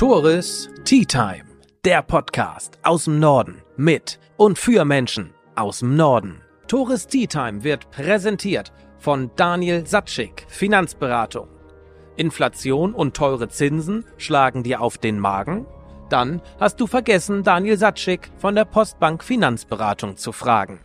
Tores Tea Time, der Podcast aus dem Norden mit und für Menschen aus dem Norden. Tores Tea Time wird präsentiert von Daniel Satschik, Finanzberatung. Inflation und teure Zinsen schlagen dir auf den Magen? Dann hast du vergessen, Daniel Satschik von der Postbank Finanzberatung zu fragen.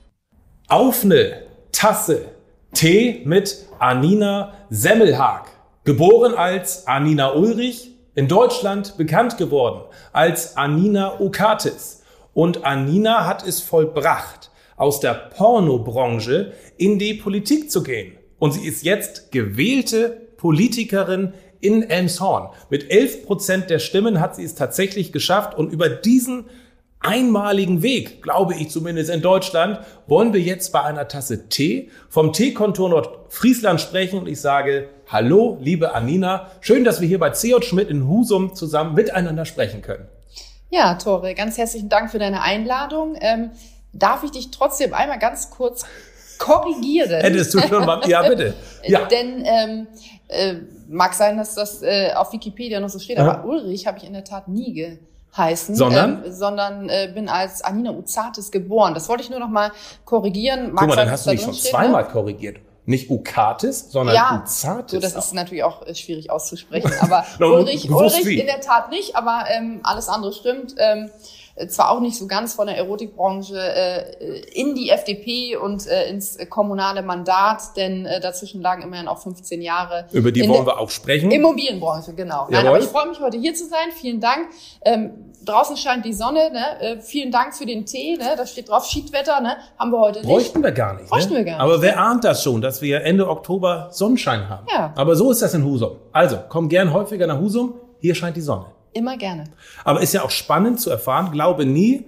Auf eine Tasse Tee mit Anina Semmelhag. Geboren als Anina Ulrich, in Deutschland bekannt geworden als Anina Okatis. Und Anina hat es vollbracht, aus der Pornobranche in die Politik zu gehen. Und sie ist jetzt gewählte Politikerin in Elmshorn. Mit 11 Prozent der Stimmen hat sie es tatsächlich geschafft und über diesen einmaligen Weg, glaube ich zumindest in Deutschland, wollen wir jetzt bei einer Tasse Tee vom Teekontor Nordfriesland sprechen und ich sage Hallo, liebe Anina, schön, dass wir hier bei C.J. Schmidt in Husum zusammen miteinander sprechen können. Ja, Tore, ganz herzlichen Dank für deine Einladung. Ähm, darf ich dich trotzdem einmal ganz kurz korrigieren? Hättest du schon mal, ja bitte. Ja. Denn ähm, äh, mag sein, dass das äh, auf Wikipedia noch so steht, ja. aber Ulrich habe ich in der Tat nie ge heißen, sondern, äh, sondern äh, bin als Anina Uzatis geboren. Das wollte ich nur noch mal korrigieren. Mag Guck mal, dann hast du dich schon zweimal ne? korrigiert. Nicht Ukatis, sondern ja, Uzatis. So, das ist natürlich auch äh, schwierig auszusprechen. Aber Ulrich, Ulrich in der Tat nicht, aber ähm, alles andere stimmt. Ähm, zwar auch nicht so ganz von der Erotikbranche äh, in die FDP und äh, ins kommunale Mandat, denn äh, dazwischen lagen immerhin auch 15 Jahre. Über die wollen wir auch sprechen. Immobilienbranche, genau. Nein, aber ich freue mich heute hier zu sein. Vielen Dank. Ähm, draußen scheint die Sonne. Ne? Äh, vielen Dank für den Tee. Ne? Da steht drauf Schiedwetter. Ne? Haben wir heute nicht. Bräuchten wir gar nicht. Bräuchten ne? wir gar nicht. Aber wer ahnt das schon, dass wir Ende Oktober Sonnenschein haben? Ja. Aber so ist das in Husum. Also komm gern häufiger nach Husum. Hier scheint die Sonne. Immer gerne. Aber ist ja auch spannend zu erfahren, glaube nie,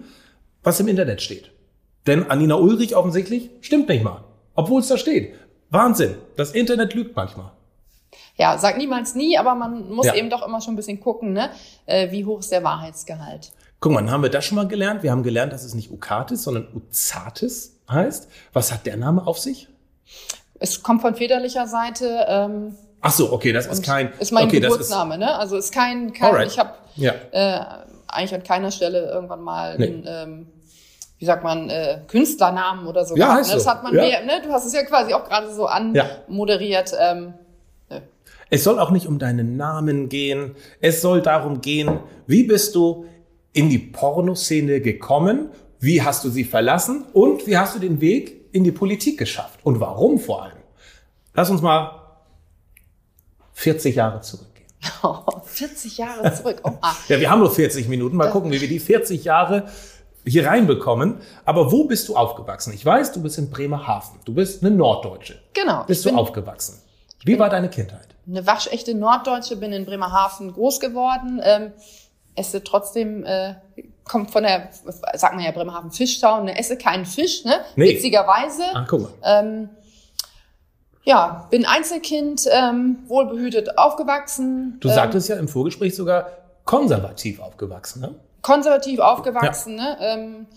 was im Internet steht. Denn Anina Ulrich offensichtlich stimmt nicht mal. Obwohl es da steht. Wahnsinn. Das Internet lügt manchmal. Ja, sag niemals nie, aber man muss ja. eben doch immer schon ein bisschen gucken, ne? Äh, wie hoch ist der Wahrheitsgehalt. Guck mal, haben wir das schon mal gelernt. Wir haben gelernt, dass es nicht Ukatis, sondern Uzatis heißt. Was hat der Name auf sich? Es kommt von väterlicher Seite. Ähm, Ach so, okay, das ist kein. Ist mein okay, Geburtsname, ist, ne? Also ist kein, kein Alright. ich habe ja. äh, eigentlich an keiner Stelle irgendwann mal Nee. einen, ähm, wie sagt man, äh, Künstlernamen oder so. Ja, gehabt, ne? Das so. hat man Ja. mehr, ne? Du hast es ja quasi auch gerade so anmoderiert. Ähm, Es soll auch nicht um deinen Namen gehen. Es soll darum gehen, wie bist du in die Pornoszene gekommen? Wie hast du sie verlassen? Und wie hast du den Weg in die Politik geschafft? Und warum vor allem? Lass uns mal 40 Jahre zurückgehen. 40 Jahre zurück. Oh. Ja, wir haben nur 40 Minuten. Mal gucken, wie wir die 40 Jahre hier reinbekommen. Aber wo bist du aufgewachsen? Ich weiß, du bist in Bremerhaven. Du bist eine Norddeutsche. Genau. Bist du aufgewachsen? Wie war deine Kindheit? eine waschechte Norddeutsche, bin in Bremerhaven groß geworden. Ähm, esse trotzdem, äh, kommt von der, sagt man ja Bremerhaven Fischtown, ne? esse keinen Fisch, ne? Nee. Witzigerweise. Ach, guck mal. Ähm, ja, bin Einzelkind, ähm, wohlbehütet aufgewachsen. Du ähm, sagtest ja im Vorgespräch sogar konservativ aufgewachsen, ne? konservativ aufgewachsen, ne? Ähm,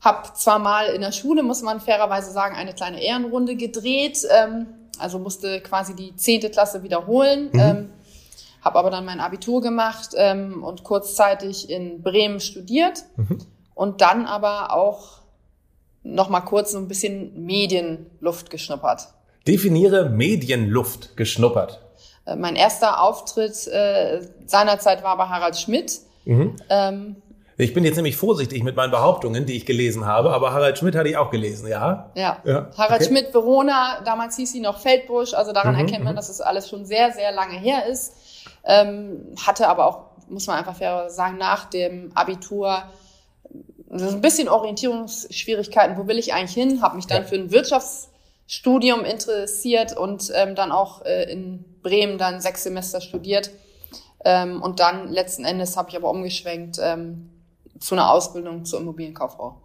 hab zwar mal in der Schule, muss man fairerweise sagen, eine kleine Ehrenrunde gedreht, ähm, also musste quasi die zehnte Klasse wiederholen, Mhm. ähm, habe aber dann mein Abitur gemacht ähm, und kurzzeitig in Bremen studiert Mhm. und dann aber auch noch mal kurz so ein bisschen Medienluft geschnuppert. Definiere Medienluft geschnuppert. Äh, mein erster Auftritt äh, seinerzeit war bei Harald Schmidt. Mhm. Ähm, Ich bin jetzt nämlich vorsichtig mit meinen Behauptungen, die ich gelesen habe, aber Harald Schmidt hatte ich auch gelesen, ja? Ja. Ja, Harald okay. Schmidt, Verona, damals hieß sie noch Feldbusch, also daran Mhm, erkennt man, mhm. dass es alles schon sehr, sehr lange her ist. Ähm, hatte aber auch, muss man einfach fair sagen, nach dem Abitur so ein bisschen Orientierungsschwierigkeiten. Wo will ich eigentlich hin? Habe mich dann Ja. für ein Wirtschaftsstudium interessiert und ähm, dann auch äh, in Bremen dann sechs Semester studiert. Ähm, und dann letzten Endes habe ich aber umgeschwenkt ähm, zu einer Ausbildung zur Immobilienkauffrau.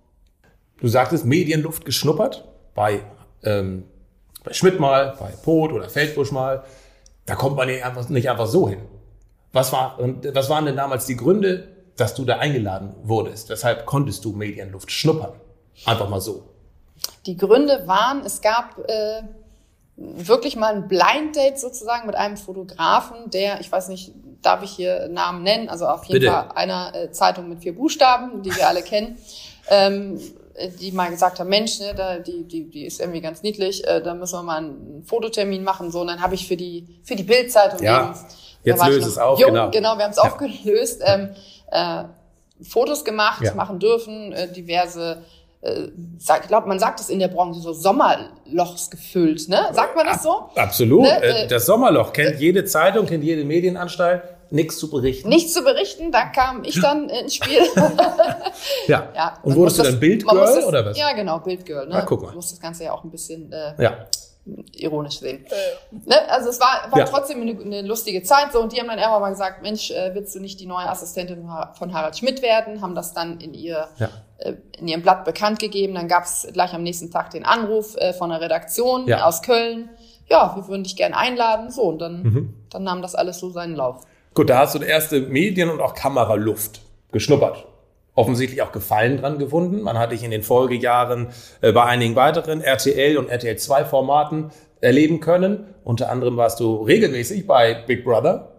Du sagtest Medienluft geschnuppert bei, ähm, bei Schmidt mal, bei Poth oder Feldbusch mal. Da kommt man nicht einfach, nicht einfach so hin. Was, war, was waren denn damals die Gründe, dass du da eingeladen wurdest? Weshalb konntest du Medienluft schnuppern? Einfach mal so. Die Gründe waren, es gab äh, wirklich mal ein Blind Date sozusagen mit einem Fotografen, der, ich weiß nicht, darf ich hier Namen nennen, also auf jeden Bitte. Fall einer äh, Zeitung mit vier Buchstaben, die wir alle kennen, ähm, die mal gesagt haben, Mensch, ne, da, die, die, die ist irgendwie ganz niedlich, äh, da müssen wir mal einen Fototermin machen. So, und dann habe ich für die, für die Bildzeitung ja, eben, jetzt löse es auf, jung, genau. Genau, wir haben es ja. aufgelöst, ähm, äh, Fotos gemacht, ja. machen dürfen, äh, diverse ich glaube, man sagt es in der Branche so Sommerlochs gefüllt, ne? Sagt man das so? Absolut. Ne? Äh, das Sommerloch kennt jede Zeitung, kennt jede Medienanstalt. Nichts zu berichten. Nichts zu berichten, da kam ich dann ins Spiel. ja. ja. Und wurdest du dann Bildgirl oder was? Ja, genau, Bildgirl. Ne? Ah, guck mal. Du musst das Ganze ja auch ein bisschen äh, ja. ironisch sehen. Äh. Ne? Also es war, war ja. trotzdem eine, eine, lustige Zeit so und die haben dann irgendwann mal gesagt, Mensch, äh, willst du nicht die neue Assistentin von Harald Schmidt werden? Haben das dann in ihr ja äh, in ihrem Blatt bekannt gegeben. Dann gab es gleich am nächsten Tag den Anruf äh, von der Redaktion ja. aus Köln. Ja, wir würden dich gerne einladen. So, und dann, mhm. dann nahm das alles so seinen Lauf. Gut, da hast du erste Medien- und auch Kameraluft geschnuppert. Offensichtlich auch Gefallen dran gefunden. Man hat dich in den Folgejahren äh, bei einigen weiteren RTL und RTL 2 Formaten erleben können. Unter anderem warst du regelmäßig bei Big Brother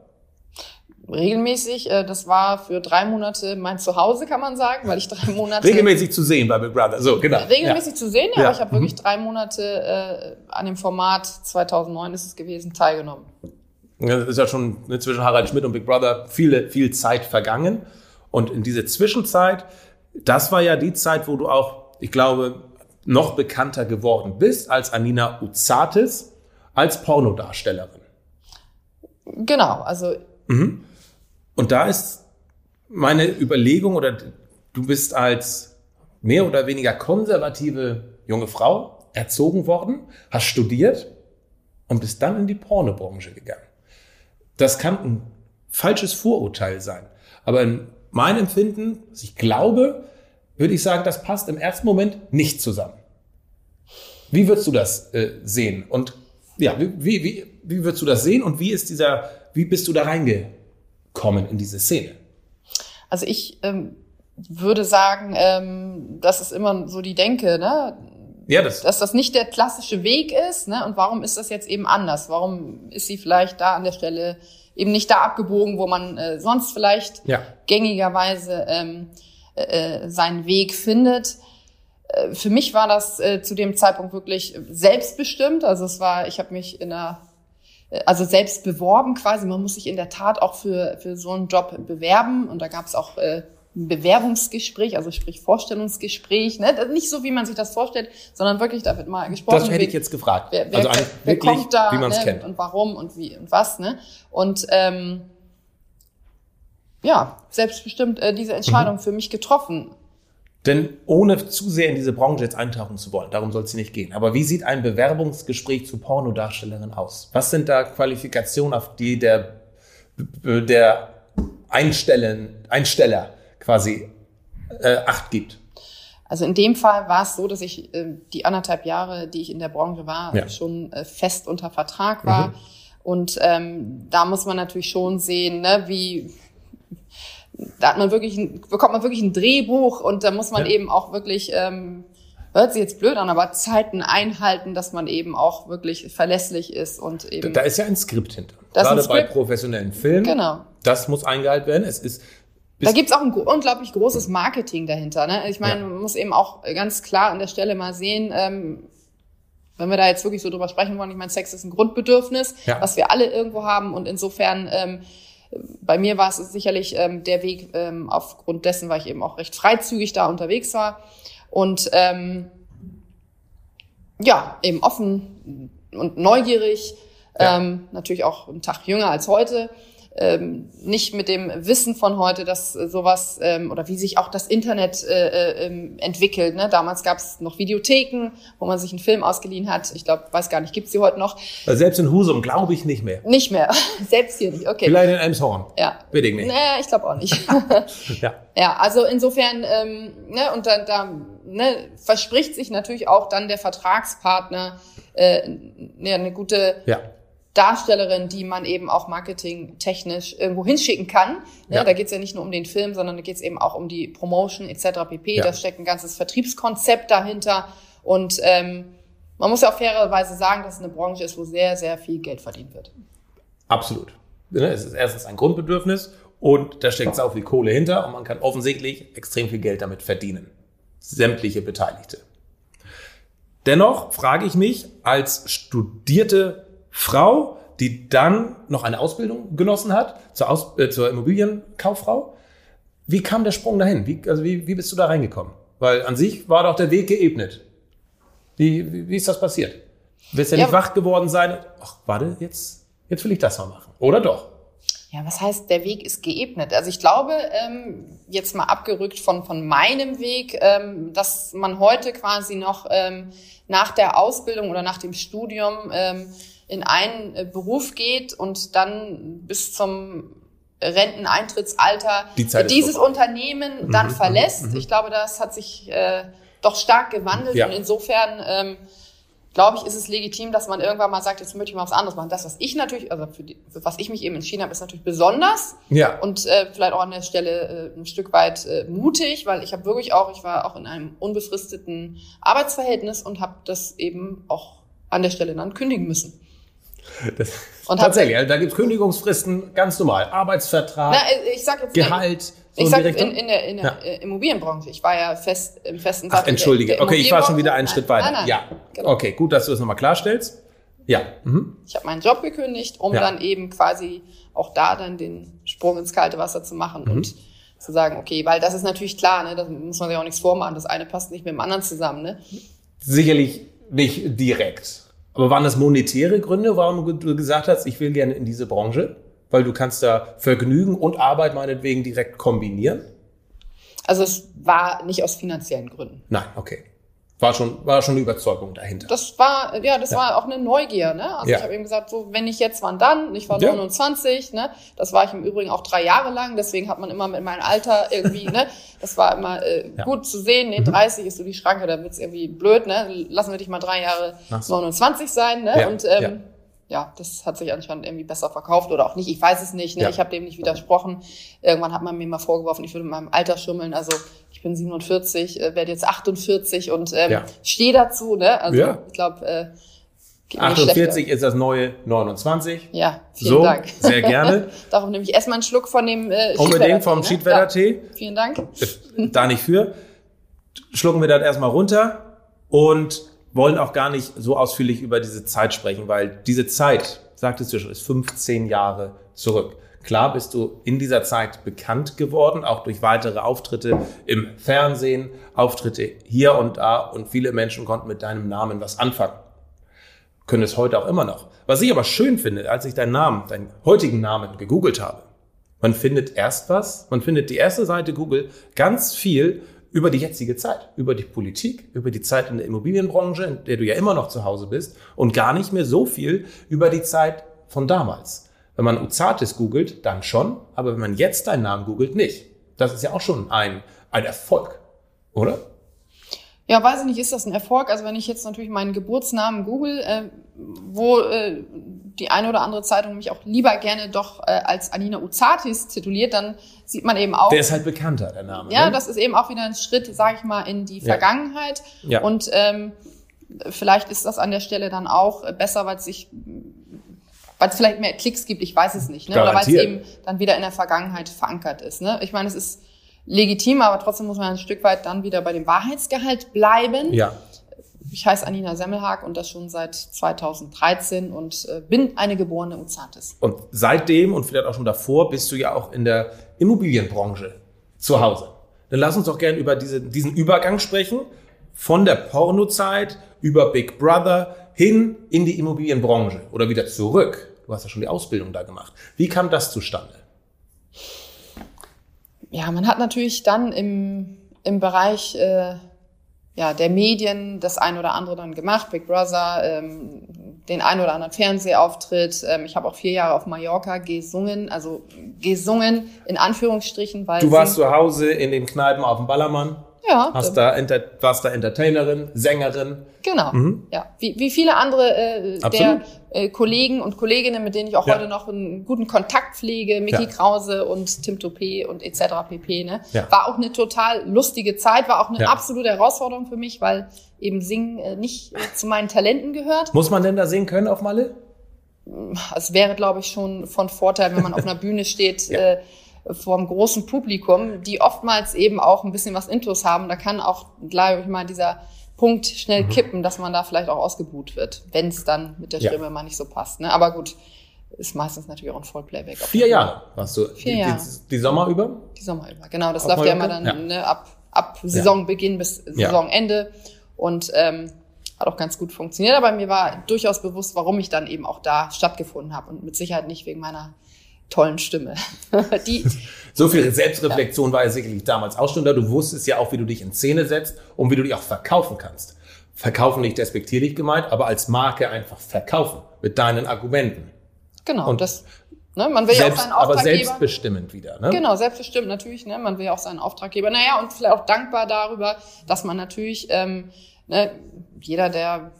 regelmäßig. Äh, das war für drei Monate mein Zuhause, kann man sagen, weil ich drei Monate. Regelmäßig zu sehen bei Big Brother, so, genau. Regelmäßig ja. zu sehen, ja, ja. aber ich habe wirklich mhm. drei Monate äh, an dem Format 2009 ist es gewesen, teilgenommen. Das ist ja schon zwischen Harald Schmidt und Big Brother viele, viel Zeit vergangen. Und in diese Zwischenzeit, das war ja die Zeit, wo du auch, ich glaube, noch bekannter geworden bist als Anina Uzatis als Pornodarstellerin. Genau, also. Mhm. Und da ist meine Überlegung, oder du bist als mehr oder weniger konservative junge Frau erzogen worden, hast studiert und bist dann in die Pornobranche gegangen. Das kann ein falsches Vorurteil sein. Aber in meinem Empfinden, was ich glaube, würde ich sagen, das passt im ersten Moment nicht zusammen. Wie würdest du das äh, sehen? Und ja, wie, wie, wie würdest du das sehen und wie ist dieser, wie bist du da reingegangen? Kommen in diese Szene? Also ich ähm, würde sagen, ähm, das ist immer so die Denke, ne? Ja, das dass das nicht der klassische Weg ist. Ne? Und warum ist das jetzt eben anders? Warum ist sie vielleicht da an der Stelle eben nicht da abgebogen, wo man äh, sonst vielleicht ja. gängigerweise ähm, äh, seinen Weg findet? Äh, für mich war das äh, zu dem Zeitpunkt wirklich selbstbestimmt. Also es war, ich habe mich in einer äh, also selbst beworben quasi. Man muss sich in der Tat auch für, für so einen Job bewerben. Und da gab es auch äh, ein Bewerbungsgespräch, also sprich Vorstellungsgespräch. Ne? Nicht so, wie man sich das vorstellt, sondern wirklich, da wird mal gesprochen. Das hätte ich jetzt gefragt. Wer, wer, also wer, wirklich, kommt da wie man es ne? kennt. und warum und wie und was. Ne? Und ähm, ja, selbstbestimmt äh, diese Entscheidung mhm. für mich getroffen. Denn ohne zu sehr in diese Branche jetzt eintauchen zu wollen, darum soll es nicht gehen. Aber wie sieht ein Bewerbungsgespräch zu Pornodarstellerin aus? Was sind da Qualifikationen, auf die der, der Einstellen, Einsteller quasi äh, Acht gibt? Also in dem Fall war es so, dass ich äh, die anderthalb Jahre, die ich in der Branche war, ja. schon äh, fest unter Vertrag war. Mhm. Und ähm, da muss man natürlich schon sehen, ne, wie da hat man wirklich, ein, bekommt man wirklich ein Drehbuch und da muss man ja. eben auch wirklich, ähm, hört sich jetzt blöd an, aber Zeiten einhalten, dass man eben auch wirklich verlässlich ist und eben. Da ist ja ein Skript hinter. Gerade bei professionellen Filmen. Genau. Das muss eingehalten werden. Es ist da gibt's auch ein unglaublich großes Marketing dahinter. Ne? Ich meine, ja. man muss eben auch ganz klar an der Stelle mal sehen, ähm, wenn wir da jetzt wirklich so drüber sprechen wollen, ich meine, Sex ist ein Grundbedürfnis, ja. was wir alle irgendwo haben und insofern ähm, bei mir war es sicherlich ähm, der Weg ähm, aufgrund dessen, weil ich eben auch recht freizügig da unterwegs war. Und ähm, ja eben offen und neugierig, ja. ähm, natürlich auch einen Tag jünger als heute ähm, nicht mit dem Wissen von heute, dass sowas ähm, oder wie sich auch das Internet äh, äh, ähm, entwickelt. Ne? Damals gab es noch Videotheken, wo man sich einen Film ausgeliehen hat. Ich glaube, weiß gar nicht, gibt's die heute noch? Selbst in Husum glaube ich nicht mehr. Nicht mehr, selbst hier nicht. Okay. Vielleicht in Elmshorn. Ja. Bitte nicht. Naja, ich glaube auch nicht. ja. Ja, also insofern ähm, ne, und da, da ne, verspricht sich natürlich auch dann der Vertragspartner äh, ne, eine gute ja Darstellerin, die man eben auch marketingtechnisch irgendwo hinschicken kann. Ne? Ja. Da geht es ja nicht nur um den Film, sondern da geht es eben auch um die Promotion etc. pp. Ja. Da steckt ein ganzes Vertriebskonzept dahinter. Und ähm, man muss ja auch fairerweise sagen, dass es eine Branche ist, wo sehr, sehr viel Geld verdient wird. Absolut. Ne, es ist erstens ein Grundbedürfnis und da steckt sau viel Kohle hinter und man kann offensichtlich extrem viel Geld damit verdienen. Sämtliche Beteiligte. Dennoch frage ich mich als studierte Frau, die dann noch eine Ausbildung genossen hat zur, Aus äh, zur Immobilienkauffrau, wie kam der Sprung dahin? Wie, also wie, wie bist du da reingekommen? Weil an sich war doch der Weg geebnet. Wie, wie, wie ist das passiert? Du wirst ja, ja nicht wach geworden sein. Ach, warte, jetzt, jetzt will ich das mal machen. Oder doch? Ja, was heißt, der Weg ist geebnet? Also ich glaube, ähm, jetzt mal abgerückt von, von meinem Weg, ähm, dass man heute quasi noch ähm, nach der Ausbildung oder nach dem Studium ähm, in einen äh, Beruf geht und dann bis zum Renteneintrittsalter Die dieses Unternehmen mhm, dann mhm, verlässt. Mhm. Ich glaube, das hat sich äh, doch stark gewandelt ja. und insofern ähm, glaube ich, ist es legitim, dass man irgendwann mal sagt, jetzt möchte ich mal was anderes machen. Das, was ich natürlich, also für, die, für was ich mich eben entschieden habe, ist natürlich besonders ja. und äh, vielleicht auch an der Stelle äh, ein Stück weit äh, mutig, weil ich habe wirklich auch, ich war auch in einem unbefristeten Arbeitsverhältnis und habe das eben auch an der Stelle dann kündigen müssen. Das, und tatsächlich, also da gibt's Kündigungsfristen ganz normal. Arbeitsvertrag, Na, ich sag jetzt, Gehalt. So ich sag in, in der, in der ja. Äh, Immobilienbranche. Ich war ja fest im festen Ach, entschuldige. Der, der okay, ich war schon wieder einen nein, Schritt weiter. Nein, nein, ja. Genau. Okay, gut, dass du das nochmal klarstellst. Ja. Mhm. Ich habe meinen Job gekündigt, um ja. dann eben quasi auch da dann den Sprung ins kalte Wasser zu machen mhm. und zu sagen, okay, weil das ist natürlich klar, ne, da muss man sich auch nichts vormachen. Das eine passt nicht mit dem anderen zusammen. Ne? Sicherlich nicht direkt. Aber waren das monetäre Gründe, warum du gesagt hast, ich will gerne in diese Branche? Weil du kannst da Vergnügen und Arbeit meinetwegen direkt kombinieren? Also es war nicht aus finanziellen Gründen. Nein, okay. War schon, war schon eine Überzeugung dahinter. Das war, ja, das ja. war auch eine Neugier, ne? Also ja. ich habe eben gesagt, so, wenn ich jetzt, wann dann? Ich war ja. 29, ne? Das war ich im Übrigen auch drei Jahre lang, deswegen hat man immer mit meinem Alter irgendwie, ne? Das war immer äh, gut zu sehen, ne? 30 mhm. ist so die Schranke, da wird's irgendwie blöd, ne? Lassen wir dich mal drei Jahre so. 29 sein, ne? Und ähm, ja, das hat sich anscheinend irgendwie besser verkauft oder auch nicht. Ich weiß es nicht. Ne? Ja. Ich habe dem nicht widersprochen. Irgendwann hat man mir mal vorgeworfen, ich würde mit meinem Alter schummeln. Also ich bin 47, äh, werde jetzt 48 und ähm, ja. stehe dazu. Ne? Also ja. ich glaube, äh, 48 ist das neue 29. Ja, vielen so, Dank. Sehr gerne. Darum nehme ich erstmal einen Schluck von dem äh, Unbedingt vom ne? Schiedwetter-Tee. Ja, vielen Dank. Da nicht für. Schlucken wir das erstmal runter und wollen auch gar nicht so ausführlich über diese Zeit sprechen, weil diese Zeit, sagtest du schon, ist 15 Jahre zurück. Klar bist du in dieser Zeit bekannt geworden, auch durch weitere Auftritte im Fernsehen, Auftritte hier und da und viele Menschen konnten mit deinem Namen was anfangen. Können es heute auch immer noch. Was ich aber schön finde, als ich deinen Namen, deinen heutigen Namen gegoogelt habe, man findet erst was, man findet die erste Seite Google ganz viel über die jetzige Zeit, über die Politik, über die Zeit in der Immobilienbranche, in der du ja immer noch zu Hause bist und gar nicht mehr so viel über die Zeit von damals. Wenn man Uzatis googelt, dann schon, aber wenn man jetzt deinen Namen googelt, nicht. Das ist ja auch schon ein, ein Erfolg, oder? Ja, weiß ich nicht, ist das ein Erfolg? Also wenn ich jetzt natürlich meinen Geburtsnamen google, äh, wo äh, die eine oder andere Zeitung mich auch lieber gerne doch äh, als Anina Uzatis tituliert, dann sieht man eben auch. Der ist halt bekannter, der Name. Ja, ne? das ist eben auch wieder ein Schritt, sage ich mal, in die Vergangenheit. Ja. Und ähm, vielleicht ist das an der Stelle dann auch besser, weil es sich weil es vielleicht mehr Klicks gibt, ich weiß es nicht, ne? oder weil es eben dann wieder in der Vergangenheit verankert ist. Ne? Ich meine, es ist legitim, aber trotzdem muss man ein Stück weit dann wieder bei dem Wahrheitsgehalt bleiben. Ja. Ich heiße Anina Semmelhag und das schon seit 2013 und äh, bin eine geborene Uzatis. Und seitdem und vielleicht auch schon davor bist du ja auch in der Immobilienbranche zu Hause. Dann lass uns doch gerne über diese, diesen Übergang sprechen. Von der Pornozeit über Big Brother hin in die Immobilienbranche oder wieder zurück. Du hast ja schon die Ausbildung da gemacht. Wie kam das zustande? ja, man hat natürlich dann im, im Bereich äh, ja, der Medien das ein oder andere dann gemacht, Big Brother, ähm, den ein oder anderen Fernsehauftritt. Ähm, ich habe auch vier Jahre auf Mallorca gesungen, also gesungen in Anführungsstrichen, weil du warst zu Hause in den Kneipen auf dem Ballermann. Ja. Hast da, warst da Entertainerin, Sängerin. Genau. Mhm. Ja. Wie, wie viele andere äh, der äh, Kollegen und Kolleginnen, mit denen ich auch ja. heute noch einen guten Kontakt pflege, Mickey ja. Krause und Tim Topé und etc. pp. Ne? Ja. War auch eine total lustige Zeit, war auch eine absolute Herausforderung für mich, weil eben Singen äh, nicht äh, zu meinen Talenten gehört. Muss man denn da singen können auf Malle? es wäre, glaube ich, schon von Vorteil, wenn man auf einer Bühne steht, äh, einem großen Publikum, die oftmals eben auch ein bisschen was Intus haben. Da kann auch, glaube ich mal, dieser Punkt schnell mhm. kippen, dass man da vielleicht auch ausgebuht wird, wenn es dann mit der Stimme ja. mal nicht so passt. Ne? Aber gut, ist meistens natürlich auch ein Vollplayback. Vier Jahre warst du. Vier Jahre. Die, die, Sommer über? Die Sommer über, genau. Das Auf läuft ja immer dann ja. Ne, ab, ab Saisonbeginn bis Saisonende. Und ähm, hat auch ganz gut funktioniert. Aber mir war durchaus bewusst, warum ich dann eben auch da stattgefunden habe. Und mit Sicherheit nicht wegen meiner tollen Stimme. Die, so viel Selbstreflexion ja. war ja sicherlich damals auch schon da. Du wusstest ja auch, wie du dich in Szene setzt und wie du dich auch verkaufen kannst. Verkaufen nicht despektierlich gemeint, aber als Marke einfach verkaufen mit deinen Argumenten. Genau. Und das, ne, man will selbst, ja auch seinen Auftraggeber. Aber selbstbestimmend wieder. Ne? Genau, selbstbestimmt natürlich. Ne, man will ja auch seinen Auftraggeber. Naja, und vielleicht auch dankbar darüber, dass man natürlich, ähm, ne, jeder, der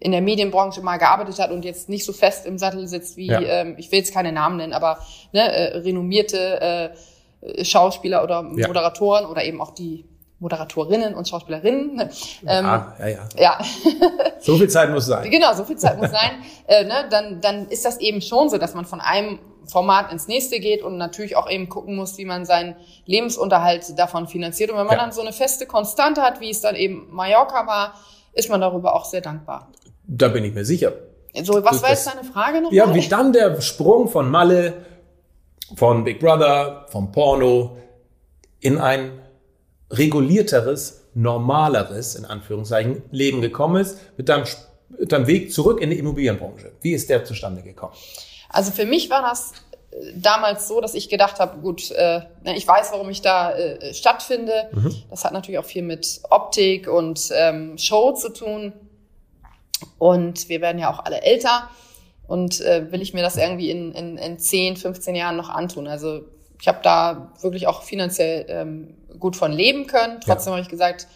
in der Medienbranche mal gearbeitet hat und jetzt nicht so fest im Sattel sitzt wie, ja. ähm, ich will jetzt keine Namen nennen, aber ne, äh, renommierte äh, Schauspieler oder ja. Moderatoren oder eben auch die Moderatorinnen und Schauspielerinnen. Ne, ähm, ja, ja, ja. ja. so viel Zeit muss sein. Genau, so viel Zeit muss sein. Äh, ne, dann, dann ist das eben schon so, dass man von einem Format ins nächste geht und natürlich auch eben gucken muss, wie man seinen Lebensunterhalt davon finanziert. Und wenn man ja. dann so eine feste Konstante hat, wie es dann eben Mallorca war, ist man darüber auch sehr dankbar. Da bin ich mir sicher. So, was war jetzt deine Frage noch? Ja, wie dann der Sprung von Malle, von Big Brother, vom Porno in ein regulierteres, normaleres, in Anführungszeichen, Leben gekommen ist, mit deinem, mit deinem Weg zurück in die Immobilienbranche. Wie ist der zustande gekommen? Also für mich war das äh, damals so, dass ich gedacht habe, gut, äh, ne, ich weiß, warum ich da äh, stattfinde. Mhm. Das hat natürlich auch viel mit Optik und ähm, Show zu tun. Und wir werden ja auch alle älter. Und äh, will ich mir das irgendwie in, in, in 10, 15 Jahren noch antun? Also ich habe da wirklich auch finanziell ähm, gut von leben können. Trotzdem ja. habe ich gesagt,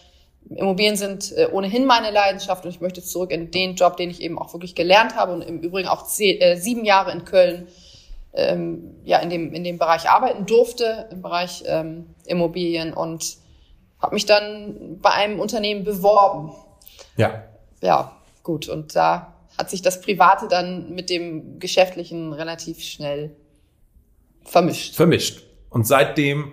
Immobilien sind äh, ohnehin meine Leidenschaft und ich möchte zurück in den Job, den ich eben auch wirklich gelernt habe und im Übrigen auch zehn, äh, sieben Jahre in Köln ähm, ja in dem in dem Bereich arbeiten durfte im Bereich ähm, Immobilien und habe mich dann bei einem Unternehmen beworben. Ja. Ja, gut. Und da hat sich das Private dann mit dem Geschäftlichen relativ schnell vermischt. Vermischt. Und seitdem,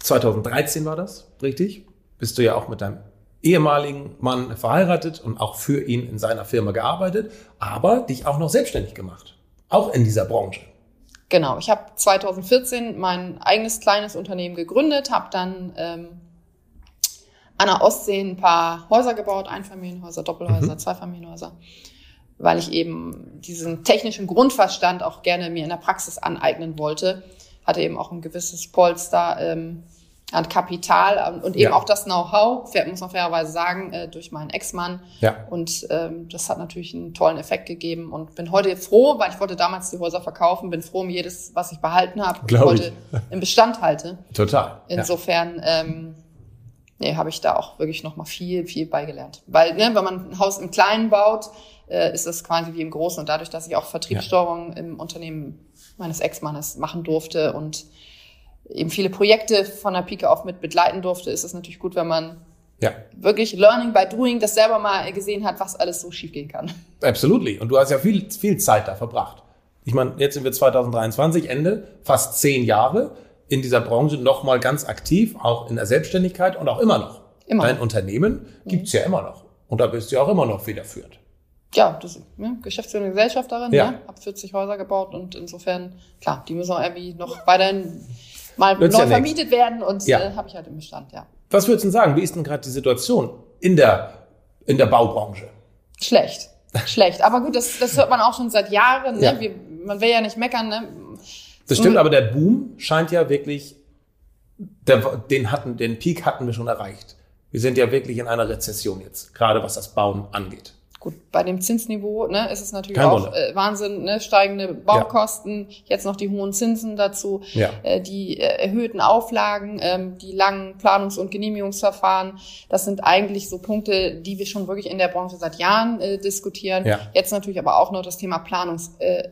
2013 war das, richtig? Bist du ja auch mit deinem ehemaligen Mann verheiratet und auch für ihn in seiner Firma gearbeitet, aber dich auch noch selbstständig gemacht. Auch in dieser Branche. Genau, ich habe 2014 mein eigenes kleines Unternehmen gegründet, habe dann ähm, an der Ostsee ein paar Häuser gebaut, Einfamilienhäuser, Doppelhäuser, mhm. Zweifamilienhäuser, weil ich eben diesen technischen Grundverstand auch gerne mir in der Praxis aneignen wollte. Hatte eben auch ein gewisses Polster ähm, an Kapital und eben ja. auch das Know-how, muss man fairerweise sagen, äh, durch meinen Ex-Mann. Ja. Und ähm, das hat natürlich einen tollen Effekt gegeben und bin heute froh, weil ich wollte damals die Häuser verkaufen, bin froh um jedes, was ich behalten habe, heute im Bestand halte. Total. Insofern ja. ähm, nee, habe ich da auch wirklich noch mal viel, viel beigelernt. Weil, ne, wenn man ein Haus im Kleinen baut, äh, ist es quasi wie im Großen. Und dadurch, dass ich auch Vertriebssteuerung ja. im Unternehmen meines Ex-Mannes machen durfte und eben viele Projekte von der Pike auf mit begleiten durfte, ist es natürlich gut, wenn man ja. wirklich Learning by Doing das selber mal gesehen hat, was alles so schiefgehen kann. Absolutely. Und du hast ja viel, viel Zeit da verbracht. Ich meine, jetzt sind wir 2023, Ende, fast zehn Jahre in dieser Branche noch mal ganz aktiv, auch in der Selbstständigkeit und auch immer noch. Immer. Dein Unternehmen gibt's ja immer noch. Und da bist du ja auch immer noch federführend. Ja, das ne, Geschäftsführende Gesellschafterin, ja. ne? hab 40 Häuser gebaut und insofern, klar, die müssen auch irgendwie noch weiterhin mal Nützt neu ja vermietet werden und ja. äh, habe ich halt im Bestand, ja. Was würdest du sagen? Wie ist denn gerade die Situation in der, in der Baubranche? Schlecht. Schlecht. Aber gut, das, das hört man auch schon seit Jahren. Ne? Ja. Wir, man will ja nicht meckern. Ne? Das stimmt, aber der Boom scheint ja wirklich, der, den hatten, den Peak hatten wir schon erreicht. Wir sind ja wirklich in einer Rezession jetzt, gerade was das Bauen angeht. Gut, bei dem Zinsniveau ne, ist es natürlich Kein auch äh, Wahnsinn, ne, steigende Baukosten, ja. jetzt noch die hohen Zinsen dazu, ja. äh, die äh, erhöhten Auflagen, ähm, die langen Planungs- und Genehmigungsverfahren. Das sind eigentlich so Punkte, die wir schon wirklich in der Branche seit Jahren äh, diskutieren. Ja. Jetzt natürlich aber auch noch das Thema Planungs- äh,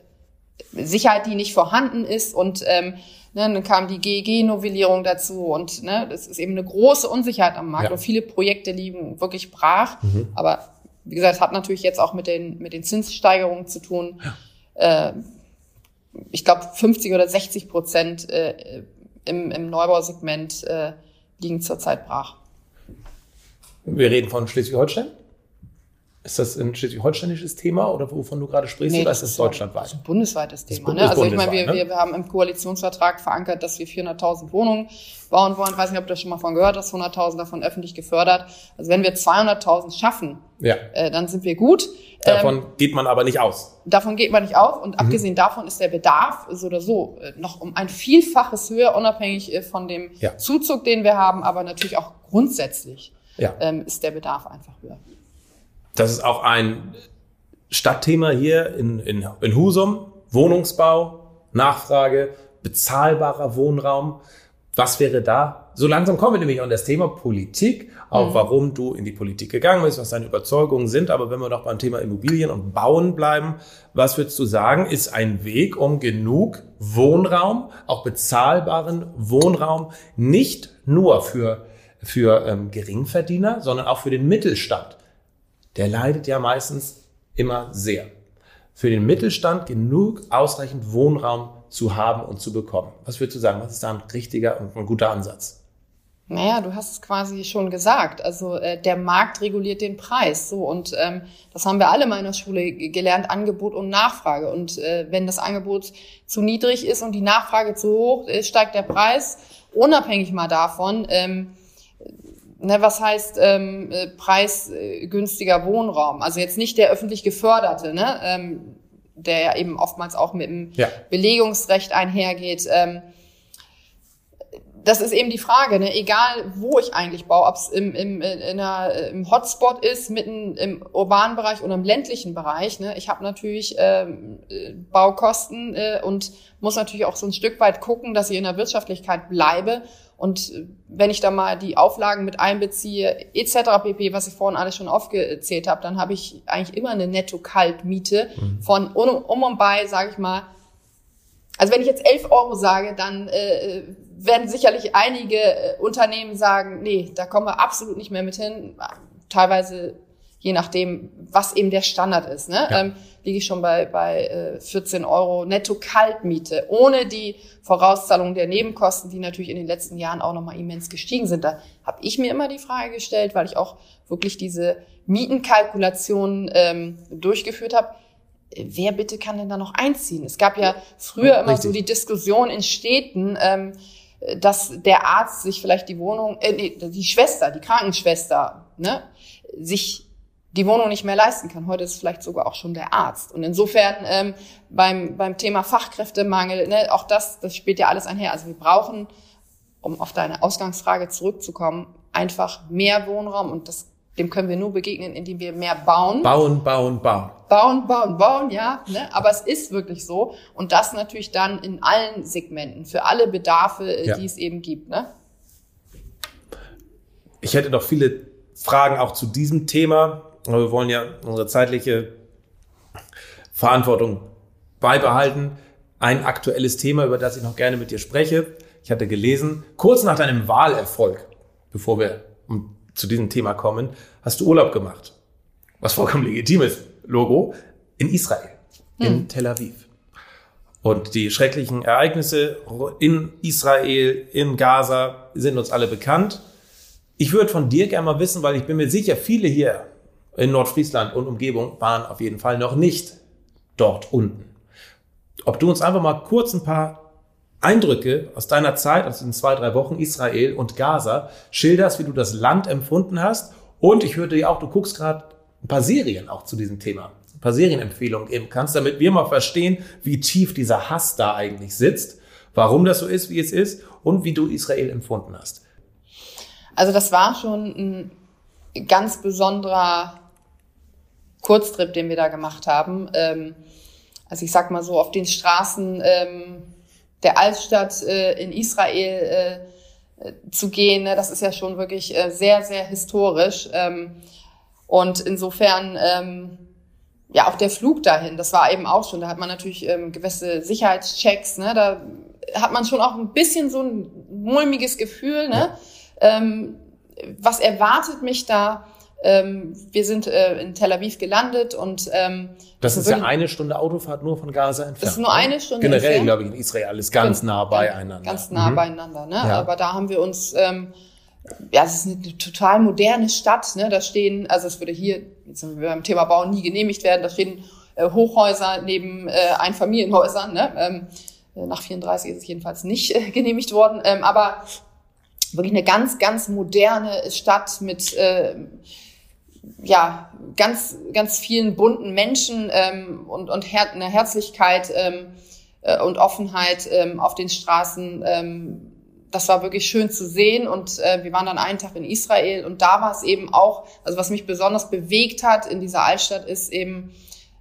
Sicherheit, die nicht vorhanden ist und ähm, ne, dann kam die GEG-Novellierung dazu und ne, das ist eben eine große Unsicherheit am Markt ja. und viele Projekte liegen wirklich brach. Mhm. Aber wie gesagt, hat natürlich jetzt auch mit den, mit den Zinssteigerungen zu tun. Ja. Äh, ich glaube, 50 oder 60 Prozent äh, im, im Neubausegment äh, liegen zurzeit brach. Wir reden von Schleswig-Holstein? Ist das ein schleswig-holsteinisches Thema oder wovon du gerade sprichst? Nee, oder das ist das deutschlandweit? Das ist ein bundesweites Thema. Ne? Also ich meine, wir, ne? wir haben im Koalitionsvertrag verankert, dass wir 400.000 Wohnungen bauen wollen. Ich weiß nicht, ob du das schon mal von gehört hast, 100.000 davon öffentlich gefördert. Also wenn wir 200.000 schaffen, ja. äh, dann sind wir gut. Davon ähm, geht man aber nicht aus. Davon geht man nicht aus. Und mhm. abgesehen davon ist der Bedarf so oder so äh, noch um ein Vielfaches höher, unabhängig äh, von dem ja. Zuzug, den wir haben, aber natürlich auch grundsätzlich ja. ähm, ist der Bedarf einfach höher. Das ist auch ein Stadtthema hier in, in, in Husum. Wohnungsbau, Nachfrage, bezahlbarer Wohnraum. Was wäre da? So langsam kommen wir nämlich an das Thema Politik, auch mhm. warum du in die Politik gegangen bist, was deine Überzeugungen sind. Aber wenn wir noch beim Thema Immobilien und Bauen bleiben, was würdest du sagen, ist ein Weg, um genug Wohnraum, auch bezahlbaren Wohnraum, nicht nur für, für ähm, Geringverdiener, sondern auch für den Mittelstand der leidet ja meistens immer sehr. Für den Mittelstand genug ausreichend Wohnraum zu haben und zu bekommen. Was würdest du sagen? Was ist da ein richtiger und ein guter Ansatz? Naja, du hast es quasi schon gesagt. Also äh, der Markt reguliert den Preis. So und ähm, das haben wir alle in der Schule gelernt: Angebot und Nachfrage. Und äh, wenn das Angebot zu niedrig ist und die Nachfrage zu hoch, ist, steigt der Preis. Unabhängig mal davon. Ähm, Ne, was heißt ähm, äh, preisgünstiger Wohnraum? Also jetzt nicht der öffentlich geförderte, ne, ähm, der ja eben oftmals auch mit dem ja. Belegungsrecht einhergeht. Ähm, das ist eben die Frage, ne? egal wo ich eigentlich baue, ob es im, im, in einer, im Hotspot ist, mitten im urbanen Bereich oder im ländlichen Bereich. Ne? Ich habe natürlich ähm, äh, Baukosten äh, und muss natürlich auch so ein Stück weit gucken, dass ich in der Wirtschaftlichkeit bleibe und wenn ich da mal die Auflagen mit einbeziehe, etc. pp., was ich vorhin alles schon aufgezählt habe, dann habe ich eigentlich immer eine Netto-Kaltmiete mhm. von um, um und bei, sage ich mal, also wenn ich jetzt 11 Euro sage, dann äh, werden sicherlich einige äh, Unternehmen sagen, nee, da kommen wir absolut nicht mehr mit hin. Teilweise je nachdem, was eben der Standard ist. Ne? Ja. Ähm, liege ich schon bei, bei äh, 14 Euro netto Kaltmiete, ohne die Vorauszahlung der Nebenkosten, die natürlich in den letzten Jahren auch nochmal immens gestiegen sind. Da habe ich mir immer die Frage gestellt, weil ich auch wirklich diese Mietenkalkulation ähm, durchgeführt habe, wer bitte kann denn da noch einziehen? Es gab ja früher immer Richtig. so die Diskussion in Städten, ähm, dass der Arzt sich vielleicht die Wohnung, äh, nee, die Schwester, die Krankenschwester, ne, sich die Wohnung nicht mehr leisten kann. Heute ist vielleicht sogar auch schon der Arzt. Und insofern ähm, beim, beim Thema Fachkräftemangel, ne, auch das, das spielt ja alles einher. Also wir brauchen, um auf deine Ausgangsfrage zurückzukommen, einfach mehr Wohnraum und das, dem können wir nur begegnen, indem wir mehr bauen. Bauen, bauen, bauen. Bauen, bauen, bauen, ja. Ne? Aber es ist wirklich so. Und das natürlich dann in allen Segmenten, für alle Bedarfe, äh, ja. die es eben gibt. Ne? Ich hätte noch viele Fragen auch zu diesem Thema. Aber wir wollen ja unsere zeitliche Verantwortung beibehalten. Ein aktuelles Thema, über das ich noch gerne mit dir spreche. Ich hatte gelesen, kurz nach deinem Wahlerfolg, bevor wir zu diesem Thema kommen, hast du Urlaub gemacht. Was vollkommen legitim ist. Logo. In Israel. In hm. Tel Aviv. Und die schrecklichen Ereignisse in Israel, in Gaza sind uns alle bekannt. Ich würde von dir gerne mal wissen, weil ich bin mir sicher, viele hier in Nordfriesland und Umgebung waren auf jeden Fall noch nicht dort unten. Ob du uns einfach mal kurz ein paar Eindrücke aus deiner Zeit, aus den zwei, drei Wochen Israel und Gaza, schilderst, wie du das Land empfunden hast. Und ich hörte ja auch, du guckst gerade ein paar Serien auch zu diesem Thema, ein paar Serienempfehlungen eben kannst, damit wir mal verstehen, wie tief dieser Hass da eigentlich sitzt, warum das so ist, wie es ist und wie du Israel empfunden hast. Also das war schon ein ganz besonderer Kurztrip, den wir da gemacht haben. Ähm, also ich sag mal so, auf den Straßen ähm, der Altstadt äh, in Israel äh, zu gehen, ne, das ist ja schon wirklich äh, sehr, sehr historisch. Ähm, und insofern, ähm, ja, auch der Flug dahin, das war eben auch schon, da hat man natürlich ähm, gewisse Sicherheitschecks, ne, da hat man schon auch ein bisschen so ein mulmiges Gefühl, ne? Ja. Ähm, was erwartet mich da? Ähm, wir sind äh, in Tel Aviv gelandet und ähm, das ist ja eine Stunde Autofahrt nur von Gaza entfernt. Das ist nur eine Stunde Generell, glaube ich, in Israel ist ganz nah beieinander. Ganz nah mhm. beieinander, ne? Ja. Aber da haben wir uns, ähm, ja, es ist eine total moderne Stadt, ne? Da stehen, also es würde hier, jetzt sind wir beim Thema Bauen nie genehmigt werden, da stehen äh, Hochhäuser neben äh, Einfamilienhäusern, ne? Ähm, äh, nach 34 ist es jedenfalls nicht äh, genehmigt worden, ähm, aber wirklich eine ganz, ganz moderne Stadt mit äh, ja, ganz, ganz vielen bunten Menschen ähm, und, und her eine Herzlichkeit ähm, äh, und Offenheit ähm, auf den Straßen. Ähm, das war wirklich schön zu sehen und äh, wir waren dann einen Tag in Israel und da war es eben auch, also was mich besonders bewegt hat in dieser Altstadt ist eben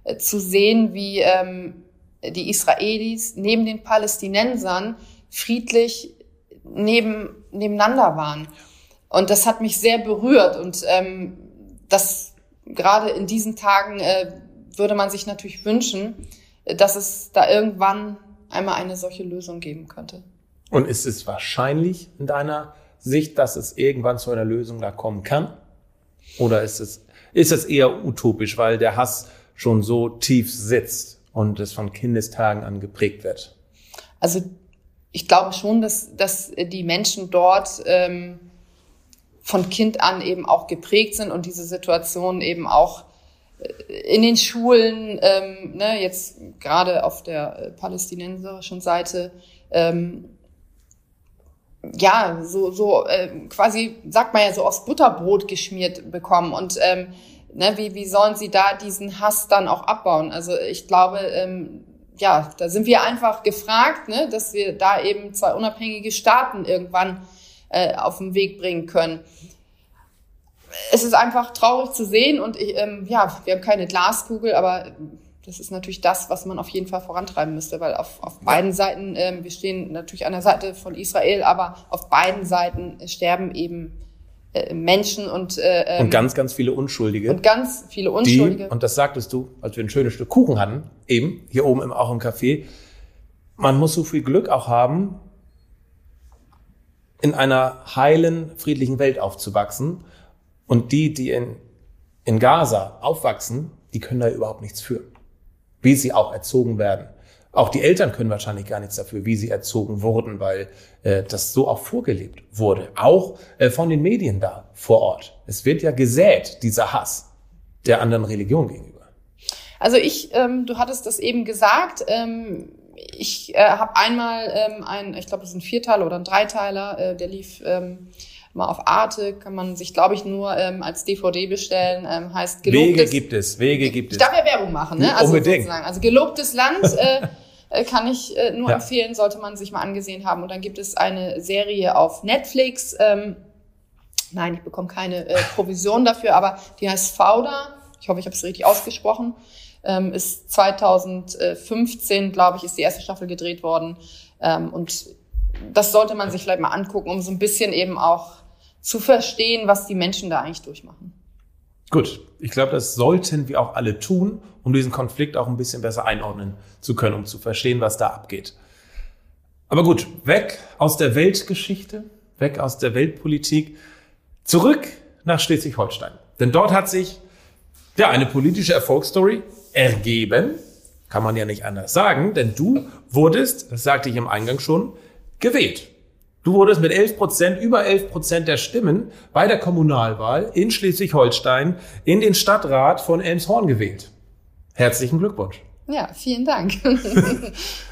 äh, zu sehen, wie ähm, die Israelis neben den Palästinensern friedlich neben, nebeneinander waren. Und das hat mich sehr berührt und ähm, das gerade in diesen Tagen äh, würde man sich natürlich wünschen, dass es da irgendwann einmal eine solche Lösung geben könnte. Und ist es wahrscheinlich in deiner Sicht, dass es irgendwann zu einer Lösung da kommen kann? Oder ist es, ist es eher utopisch, weil der Hass schon so tief sitzt und es von Kindestagen an geprägt wird? Also ich glaube schon, dass, dass die Menschen dort ähm, von Kind an eben auch geprägt sind und diese Situation eben auch äh, in den Schulen, ähm, ne, jetzt gerade auf der äh, palästinenserischen Seite, ähm, ja, so, so äh, quasi, sagt man ja so, aufs Butterbrot geschmiert bekommen. Und ähm, ne, wie, wie sollen sie da diesen Hass dann auch abbauen? Also ich glaube, ähm, ja, da sind wir einfach gefragt, ne, dass wir da eben zwei unabhängige Staaten irgendwann äh, auf den Weg bringen können. Es ist einfach traurig zu sehen und ich, ähm, ja, wir haben keine Glaskugel, aber das ist natürlich das, was man auf jeden Fall vorantreiben müsste, weil auf, auf beiden Seiten, ähm, wir stehen natürlich an der Seite von Israel, aber auf beiden Seiten sterben eben äh, Menschen und äh, ähm, und ganz ganz viele Unschuldige und ganz viele Unschuldige die, und das sagtest du, als wir ein schönes Stück Kuchen hatten, eben hier oben im, auch im Café. Man muss so viel Glück auch haben, in einer heilen, friedlichen Welt aufzuwachsen. Und die, die in, in Gaza aufwachsen, die können da überhaupt nichts für. Wie sie auch erzogen werden. Auch die Eltern können wahrscheinlich gar nichts dafür, wie sie erzogen wurden, weil äh, das so auch vorgelebt wurde. Auch äh, von den Medien da vor Ort. Es wird ja gesät, dieser Hass der anderen Religion gegenüber. Also ich, ähm, du hattest das eben gesagt, ähm, ich äh, habe einmal ähm, ein, ich glaube, das ist ein Vierteiler oder ein Dreiteiler, äh, der lief ähm, mal auf Arte, kann man sich, glaube ich, nur ähm, als DVD bestellen. Ähm, heißt gelobtes, Wege gibt es, Wege gibt es. Ich darf ja Werbung machen, ne? Also Unbedingt. sozusagen. Also gelobtes Land äh, äh, kann ich äh, nur ja. empfehlen, sollte man sich mal angesehen haben. Und dann gibt es eine Serie auf Netflix. Ähm, nein, ich bekomme keine äh, Provision dafür, aber die heißt Fauda. Ich hoffe, ich habe es richtig ausgesprochen ähm, ist 2015, glaube ich, ist die erste Staffel gedreht worden. Ähm, und das sollte man sich vielleicht mal angucken, um so ein bisschen eben auch zu verstehen, was die Menschen da eigentlich durchmachen. Gut, ich glaube, das sollten wir auch alle tun, um diesen Konflikt auch ein bisschen besser einordnen zu können, um zu verstehen, was da abgeht. Aber gut, weg aus der Weltgeschichte, weg aus der Weltpolitik, zurück nach Schleswig-Holstein. Denn dort hat sich ja eine politische Erfolgsstory ergeben. Kann man ja nicht anders sagen, denn du wurdest, das sagte ich im Eingang schon, gewählt. Du wurdest mit 11 Prozent, über 11 Prozent der Stimmen bei der Kommunalwahl in Schleswig-Holstein in den Stadtrat von Elmshorn gewählt. Herzlichen Glückwunsch. Ja, vielen Dank.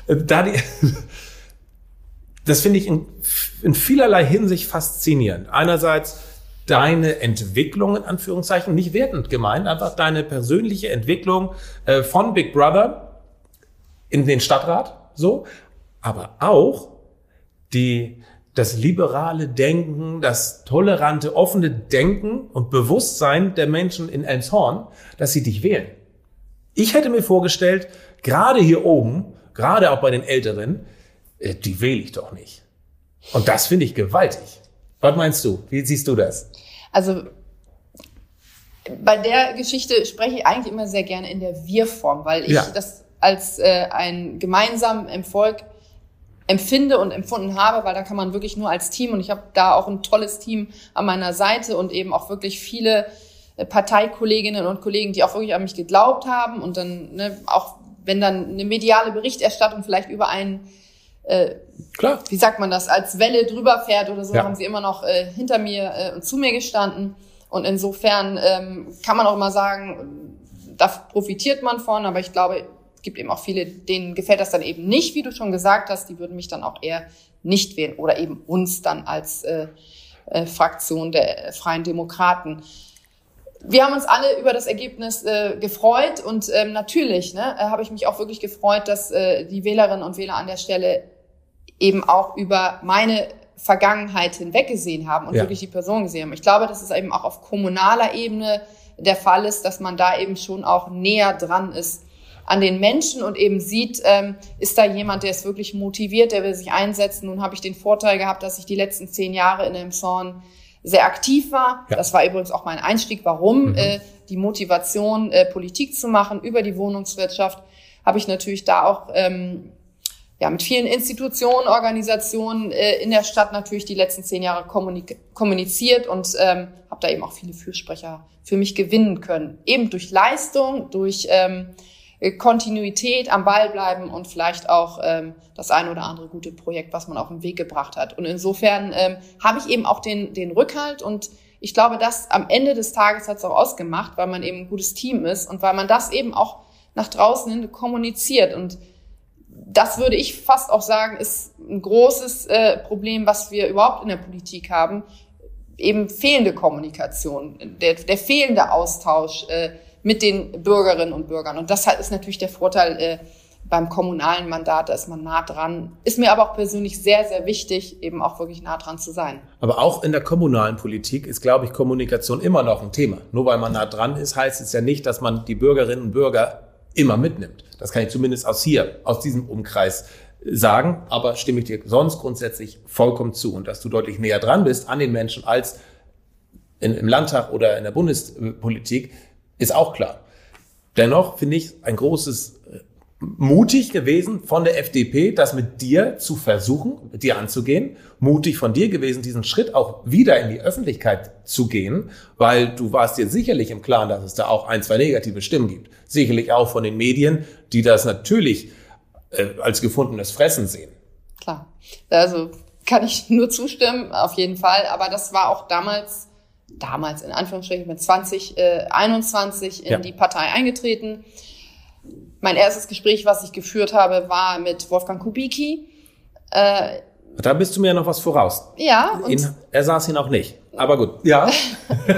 da die, das finde ich in, in vielerlei Hinsicht faszinierend. Einerseits deine Entwicklung in Anführungszeichen, nicht wertend gemeint, einfach deine persönliche Entwicklung äh, von Big Brother in den Stadtrat, so, aber auch die, das liberale Denken, das tolerante, offene Denken und Bewusstsein der Menschen in Elmshorn, dass sie dich wählen. Ich hätte mir vorgestellt, gerade hier oben, gerade auch bei den Älteren, äh, die wähle ich doch nicht. Und das finde ich gewaltig. Was meinst du? Wie siehst du das? Also bei der Geschichte spreche ich eigentlich immer sehr gerne in der Wir-Form, weil ich ja. das als äh, ein gemeinsamen Erfolg empfinde und empfunden habe, weil da kann man wirklich nur als Team und ich habe da auch ein tolles Team an meiner Seite und eben auch wirklich viele äh, Parteikolleginnen und Kollegen, die auch wirklich an mich geglaubt haben und dann ne, auch wenn dann eine mediale Berichterstattung vielleicht über einen äh, Klar. wie sagt man das, als Welle drüber fährt oder so, ja. haben sie immer noch äh, hinter mir äh, und zu mir gestanden. Und insofern ähm, kann man auch immer sagen, da profitiert man von, aber ich glaube, es gibt eben auch viele, denen gefällt das dann eben nicht, wie du schon gesagt hast, die würden mich dann auch eher nicht wählen oder eben uns dann als äh, äh, Fraktion der Freien Demokraten wir haben uns alle über das Ergebnis äh, gefreut und ähm, natürlich ne, äh, habe ich mich auch wirklich gefreut, dass äh, die Wählerinnen und Wähler an der Stelle eben auch über meine Vergangenheit hinweggesehen haben und ja. wirklich die Person gesehen haben. Ich glaube, dass es eben auch auf kommunaler Ebene der Fall ist, dass man da eben schon auch näher dran ist an den Menschen und eben sieht, ähm, ist da jemand, der ist wirklich motiviert, der will sich einsetzen. Nun habe ich den Vorteil gehabt, dass ich die letzten zehn Jahre in Emshorn sehr aktiv war. Ja. Das war übrigens auch mein Einstieg, warum mhm. äh, die Motivation, äh, Politik zu machen über die Wohnungswirtschaft, habe ich natürlich da auch ähm, ja, mit vielen Institutionen, Organisationen äh, in der Stadt natürlich die letzten zehn Jahre kommuniziert und ähm, habe da eben auch viele Fürsprecher für mich gewinnen können. Eben durch Leistung, durch ähm, Kontinuität am Ball bleiben und vielleicht auch ähm, das eine oder andere gute Projekt, was man auf den Weg gebracht hat. Und insofern ähm, habe ich eben auch den, den Rückhalt und ich glaube, das am Ende des Tages hat es auch ausgemacht, weil man eben ein gutes Team ist und weil man das eben auch nach draußen hin kommuniziert. Und das würde ich fast auch sagen, ist ein großes äh, Problem, was wir überhaupt in der Politik haben. Eben fehlende Kommunikation, der, der fehlende Austausch. Äh, mit den Bürgerinnen und Bürgern. Und das ist natürlich der Vorteil äh, beim kommunalen Mandat, da ist man nah dran. Ist mir aber auch persönlich sehr, sehr wichtig, eben auch wirklich nah dran zu sein. Aber auch in der kommunalen Politik ist, glaube ich, Kommunikation immer noch ein Thema. Nur weil man nah dran ist, heißt es ja nicht, dass man die Bürgerinnen und Bürger immer mitnimmt. Das kann ich zumindest aus hier, aus diesem Umkreis sagen. Aber stimme ich dir sonst grundsätzlich vollkommen zu. Und dass du deutlich näher dran bist an den Menschen als in, im Landtag oder in der Bundespolitik, ist auch klar. Dennoch finde ich ein großes äh, mutig gewesen von der FDP, das mit dir zu versuchen, mit dir anzugehen. Mutig von dir gewesen, diesen Schritt auch wieder in die Öffentlichkeit zu gehen, weil du warst dir sicherlich im Klaren, dass es da auch ein, zwei negative Stimmen gibt. Sicherlich auch von den Medien, die das natürlich äh, als gefundenes Fressen sehen. Klar. Also kann ich nur zustimmen, auf jeden Fall. Aber das war auch damals damals in Anführungsstrichen mit 20, äh, 21 in ja. die Partei eingetreten. Mein erstes Gespräch, was ich geführt habe, war mit Wolfgang Kubicki. Äh, da bist du mir ja noch was voraus. Ja. Und er saß hier noch nicht. Aber gut. Ja.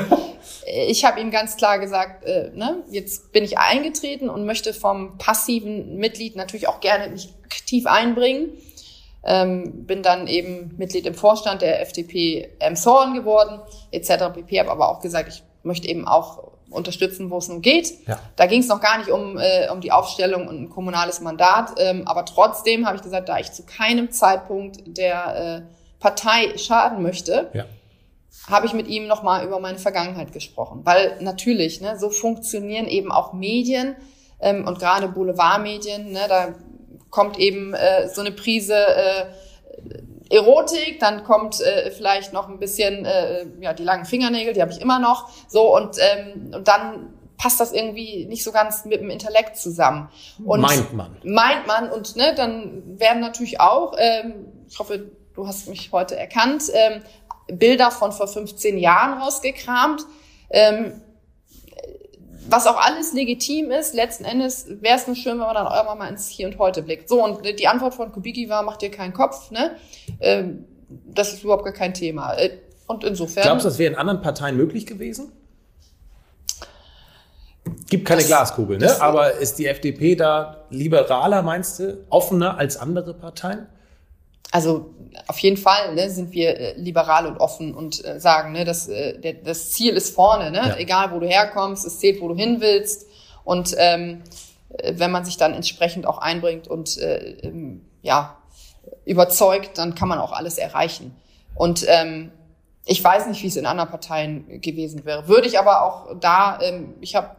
ich habe ihm ganz klar gesagt, äh, ne, jetzt bin ich eingetreten und möchte vom passiven Mitglied natürlich auch gerne mich aktiv einbringen. Ähm, bin dann eben Mitglied im Vorstand der FDP Emshorn geworden, etc. pp. Habe aber auch gesagt, ich möchte eben auch unterstützen, wo es nun geht. Ja. Da ging es noch gar nicht um, äh, um die Aufstellung und ein kommunales Mandat. Ähm, aber trotzdem habe ich gesagt, da ich zu keinem Zeitpunkt der äh, Partei schaden möchte, ja. habe ich mit ihm nochmal über meine Vergangenheit gesprochen. Weil natürlich, ne, so funktionieren eben auch Medien ähm, und gerade Boulevardmedien. Ne, da kommt eben äh, so eine Prise äh, Erotik, dann kommt äh, vielleicht noch ein bisschen äh, ja die langen Fingernägel, die habe ich immer noch, so und ähm, und dann passt das irgendwie nicht so ganz mit dem Intellekt zusammen. Und meint man. Meint man und ne, dann werden natürlich auch, ähm, ich hoffe, du hast mich heute erkannt, ähm, Bilder von vor 15 Jahren rausgekramt. Ähm, was auch alles legitim ist, letzten Endes wäre es nur schön, wenn man dann irgendwann mal ins Hier und Heute blickt. So, und die Antwort von Kubicki war, mach dir keinen Kopf, ne? Ähm, das ist überhaupt gar kein Thema. Äh, und insofern. Glaubst du, das wäre in anderen Parteien möglich gewesen? Gibt keine das, Glaskugel, ne? Aber ist die FDP da liberaler, meinst du, offener als andere Parteien? Also auf jeden Fall ne, sind wir äh, liberal und offen und äh, sagen, ne, dass, äh, der, das Ziel ist vorne, ne? Ja. egal wo du herkommst, es zählt, wo du hin willst. Und ähm, äh, wenn man sich dann entsprechend auch einbringt und äh, ähm, ja überzeugt, dann kann man auch alles erreichen. Und ähm, ich weiß nicht, wie es in anderen Parteien gewesen wäre. Würde ich aber auch da, ähm, ich habe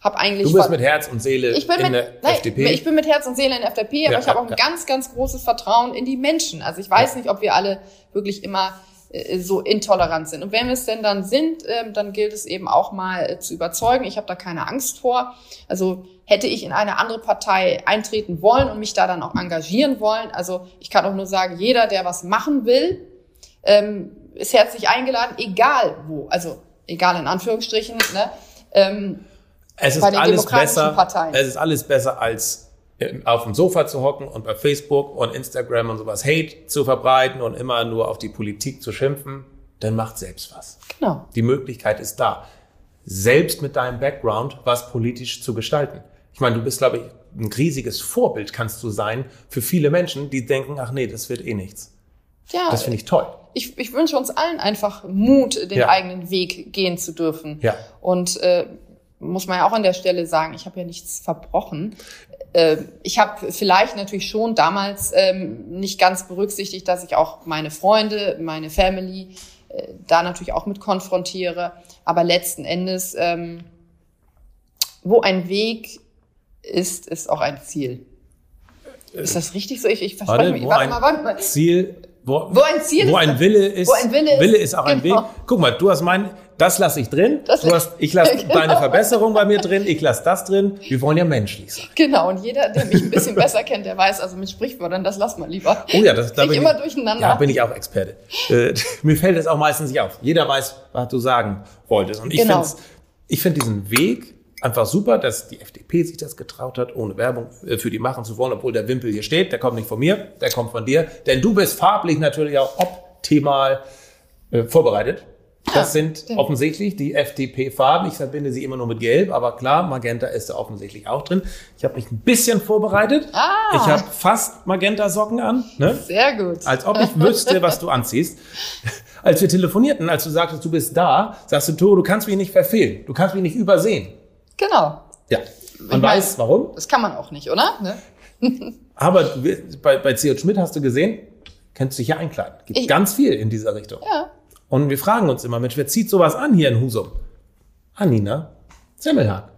hab eigentlich. Du bist mit Herz und Seele ich bin in mit, der nein, FDP. Ich bin mit Herz und Seele in der FDP, aber ja, ich habe auch ein ja. ganz, ganz großes Vertrauen in die Menschen. Also ich weiß ja. nicht, ob wir alle wirklich immer äh, so intolerant sind. Und wenn wir es denn dann sind, äh, dann gilt es eben auch mal äh, zu überzeugen. Ich habe da keine Angst vor. Also hätte ich in eine andere Partei eintreten wollen und mich da dann auch engagieren wollen. Also ich kann auch nur sagen, jeder, der was machen will, ähm, ist herzlich eingeladen, egal wo. Also egal in Anführungsstrichen. Ne? Ähm, es ist alles besser. Parteien. Es ist alles besser als auf dem Sofa zu hocken und bei Facebook und Instagram und sowas Hate zu verbreiten und immer nur auf die Politik zu schimpfen, dann macht selbst was. Genau. Die Möglichkeit ist da, selbst mit deinem Background was politisch zu gestalten. Ich meine, du bist, glaube ich, ein riesiges Vorbild kannst du sein für viele Menschen, die denken, ach nee, das wird eh nichts. Ja. Das finde ich toll. Ich, ich wünsche uns allen einfach Mut, den ja. eigenen Weg gehen zu dürfen. Ja. Und äh, muss man ja auch an der Stelle sagen, ich habe ja nichts verbrochen. Äh, ich habe vielleicht natürlich schon damals ähm, nicht ganz berücksichtigt, dass ich auch meine Freunde, meine Family äh, da natürlich auch mit konfrontiere. Aber letzten Endes, ähm, wo ein Weg ist, ist auch ein Ziel. Ist das richtig so? Ich, ich verspreche mich. Warte mal, warte mal. Ziel wo, wo, ein Ziel wo ein Wille ist, wo ein Wille ist, Wille ist auch genau. ein Weg. Guck mal, du hast mein, das lasse ich drin. Das du hast, ich lasse genau. deine Verbesserung bei mir drin. Ich lasse das drin. Wir wollen ja menschlich sein. Genau. Und jeder, der mich ein bisschen besser kennt, der weiß, also mit Sprichwörtern, das lass mal lieber. Oh ja, das da bin ich immer durcheinander. Ja, bin ich auch Experte. Äh, mir fällt es auch meistens nicht auf. Jeder weiß, was du sagen wolltest. Und ich genau. finde, ich finde diesen Weg einfach super, dass die FDP sich das getraut hat, ohne Werbung äh, für die machen zu wollen, obwohl der Wimpel hier steht. Der kommt nicht von mir, der kommt von dir. Denn du bist farblich natürlich auch optimal äh, vorbereitet. Das sind stimmt. offensichtlich die FDP-Farben. Ich verbinde sie immer nur mit Gelb, aber klar, Magenta ist da offensichtlich auch drin. Ich habe mich ein bisschen vorbereitet. Ah. Ich habe fast Magenta-Socken an. Ne? Sehr gut. Als ob ich wüsste, was du anziehst. Als wir telefonierten, als du sagtest, du bist da, sagst du, Tore, du kannst mich nicht verfehlen. Du kannst mich nicht übersehen. Genau. Ja. Man weiß, warum. Das kann man auch nicht, oder? Ne? Aber bei, bei C.J. Schmidt hast du gesehen, kennst du dich ja einkleiden. Gibt ich, ganz viel in dieser Richtung. Ja. Und wir fragen uns immer, Mensch, wer zieht sowas an hier in Husum? Anina Semmelhag.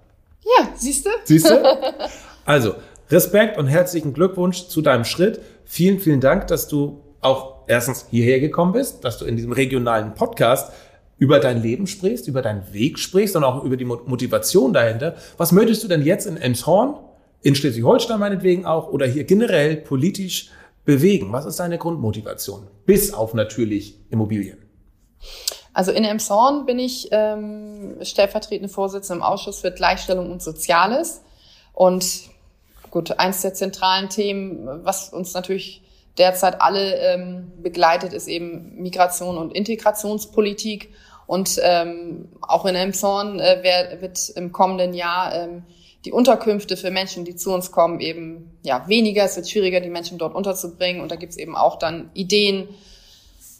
Ja, siehst du? Siehst du? Also, Respekt und herzlichen Glückwunsch zu deinem Schritt. Vielen, vielen Dank, dass du auch erstens hierher gekommen bist, dass du in diesem regionalen Podcast über dein Leben sprichst, über deinen Weg sprichst und auch über die Motivation dahinter. Was möchtest du denn jetzt in Emshorn, in Schleswig-Holstein meinetwegen auch oder hier generell politisch bewegen? Was ist deine Grundmotivation? Bis auf natürlich Immobilien. Also in Emshorn bin ich ähm, stellvertretende Vorsitzende im Ausschuss für Gleichstellung und Soziales. Und gut, eins der zentralen Themen, was uns natürlich derzeit alle ähm, begleitet, ist eben Migration und Integrationspolitik. Und ähm, auch in Elmshorn äh, wird im kommenden Jahr ähm, die Unterkünfte für Menschen, die zu uns kommen, eben ja weniger. Es wird schwieriger, die Menschen dort unterzubringen. Und da gibt es eben auch dann Ideen,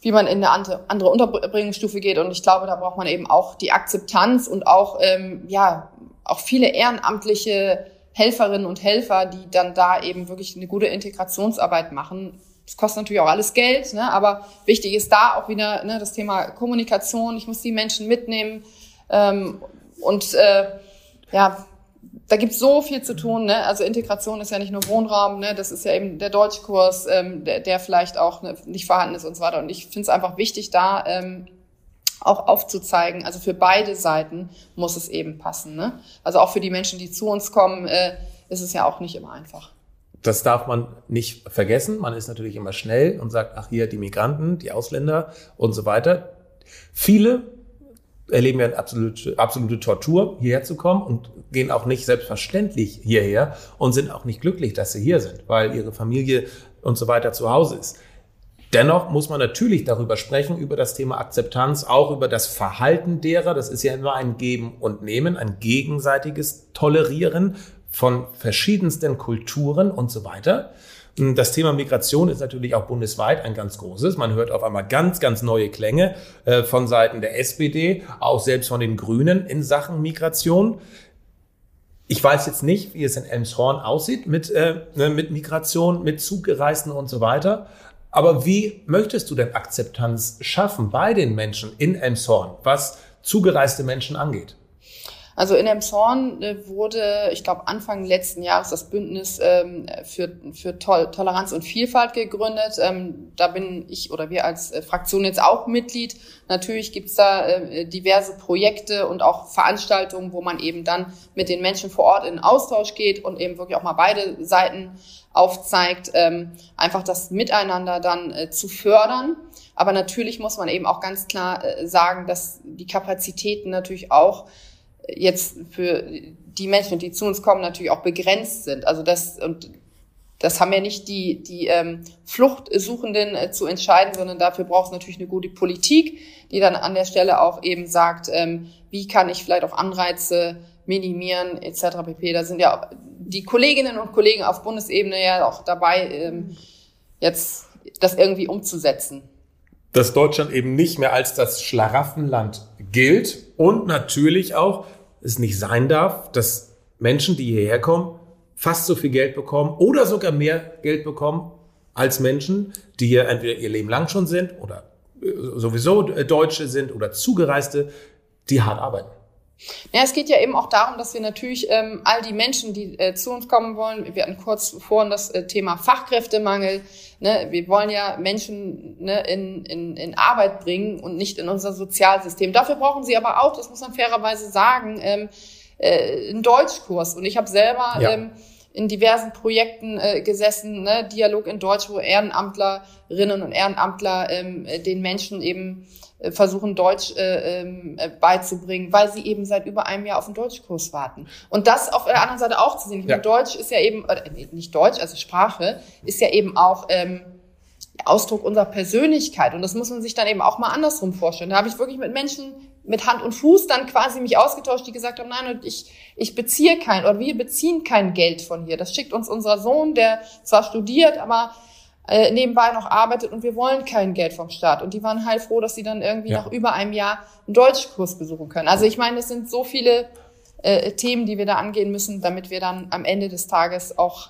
wie man in eine andere Unterbringungsstufe geht. Und ich glaube, da braucht man eben auch die Akzeptanz und auch ähm, ja auch viele ehrenamtliche Helferinnen und Helfer, die dann da eben wirklich eine gute Integrationsarbeit machen das kostet natürlich auch alles Geld, ne? aber wichtig ist da auch wieder ne, das Thema Kommunikation. Ich muss die Menschen mitnehmen ähm, und äh, ja, da gibt's so viel zu tun. Ne? Also Integration ist ja nicht nur Wohnraum, ne? das ist ja eben der Deutschkurs, ähm, der, der vielleicht auch ne, nicht vorhanden ist und so weiter. Und ich finde es einfach wichtig, da ähm, auch aufzuzeigen. Also für beide Seiten muss es eben passen. Ne? Also auch für die Menschen, die zu uns kommen, äh, ist es ja auch nicht immer einfach das darf man nicht vergessen. Man ist natürlich immer schnell und sagt, ach hier die Migranten, die Ausländer und so weiter. Viele erleben ja eine absolute, absolute Tortur, hierher zu kommen und gehen auch nicht selbstverständlich hierher und sind auch nicht glücklich, dass sie hier sind, weil ihre Familie und so weiter zu Hause ist. Dennoch muss man natürlich darüber sprechen, über das Thema Akzeptanz, auch über das Verhalten derer. Das ist ja immer ein Geben und Nehmen, ein gegenseitiges Tolerieren von verschiedensten Kulturen und so weiter. Das Thema Migration ist natürlich auch bundesweit ein ganz großes. Man hört auf einmal ganz, ganz neue Klänge äh, von Seiten der SPD, auch selbst von den Grünen in Sachen Migration. Ich weiß jetzt nicht, wie es in Elmshorn aussieht mit, äh, ne, mit Migration, mit Zuggereisten und so weiter. Aber wie möchtest du denn Akzeptanz schaffen bei den Menschen in Elmshorn, was zugereiste Menschen angeht? Also in Emshorn äh, wurde, ich glaube, Anfang letzten Jahres das Bündnis ähm, für, für Tol Toleranz und Vielfalt gegründet. Ähm, da bin ich oder wir als äh, Fraktion jetzt auch Mitglied. Natürlich gibt's da äh, diverse Projekte und auch Veranstaltungen, wo man eben dann mit den Menschen vor Ort in Austausch geht und eben wirklich auch mal beide Seiten aufzeigt, ähm, einfach das Miteinander dann äh, zu fördern. Aber natürlich muss man eben auch ganz klar äh, sagen, dass die Kapazitäten natürlich auch jetzt für die Menschen, die zu uns kommen, natürlich auch begrenzt sind. Also das und das haben ja nicht die, die ähm, Fluchtsuchenden äh, zu entscheiden, sondern dafür braucht es natürlich eine gute Politik, die dann an der Stelle auch eben sagt, ähm, wie kann ich vielleicht auch Anreize minimieren etc. pp. Da sind ja die Kolleginnen und Kollegen auf Bundesebene ja auch dabei, ähm, jetzt das irgendwie umzusetzen. Dass Deutschland eben nicht mehr als das Schlaraffenland gilt und natürlich auch es nicht sein darf, dass Menschen, die hierher kommen, fast so viel Geld bekommen oder sogar mehr Geld bekommen als Menschen, die hier entweder ihr Leben lang schon sind oder äh, sowieso Deutsche sind oder Zugereiste, die hart arbeiten. Ja, es geht ja eben auch darum, dass wir natürlich ähm, all die Menschen, die äh, zu uns kommen wollen, wir hatten kurz vorhin das äh, Thema Fachkräftemangel, ne? wir wollen ja Menschen ne, in, in, in Arbeit bringen und nicht in unser Sozialsystem. Dafür brauchen sie aber auch, das muss man fairerweise sagen, ähm, äh, einen Deutschkurs. Und ich habe selber ja. ähm, in diversen Projekten äh, gesessen, ne? Dialog in Deutsch, wo Ehrenamtlerinnen und Ehrenamtler ähm, den Menschen eben versuchen, Deutsch äh, ähm, äh, beizubringen, weil sie eben seit über einem Jahr auf einen Deutschkurs warten. Und das auf der anderen Seite auch zu sehen. Ich ja. meine, Deutsch ist ja eben, äh, nicht Deutsch, also Sprache, ist ja eben auch ähm, Ausdruck unserer Persönlichkeit. Und das muss man sich dann eben auch mal andersrum vorstellen. Da habe ich wirklich mit Menschen mit Hand und Fuß dann quasi mich ausgetauscht, die gesagt haben, nein, ich, ich beziehe kein, oder wir beziehen kein Geld von hier. Das schickt uns unser Sohn, der zwar studiert, aber äh, nebenbei noch arbeitet und wir wollen kein Geld vom Staat. Und die waren heilfroh, dass sie dann irgendwie ja. nach über einem Jahr einen Deutschkurs besuchen können. Also ich meine, es sind so viele äh, Themen, die wir da angehen müssen, damit wir dann am Ende des Tages auch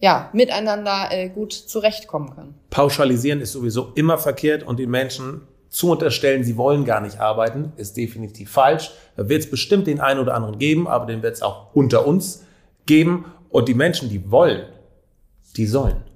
ja, miteinander äh, gut zurechtkommen können. Pauschalisieren ist sowieso immer verkehrt und den Menschen zu unterstellen, sie wollen gar nicht arbeiten, ist definitiv falsch. Da wird es bestimmt den einen oder anderen geben, aber den wird es auch unter uns geben. Und die Menschen, die wollen, die sollen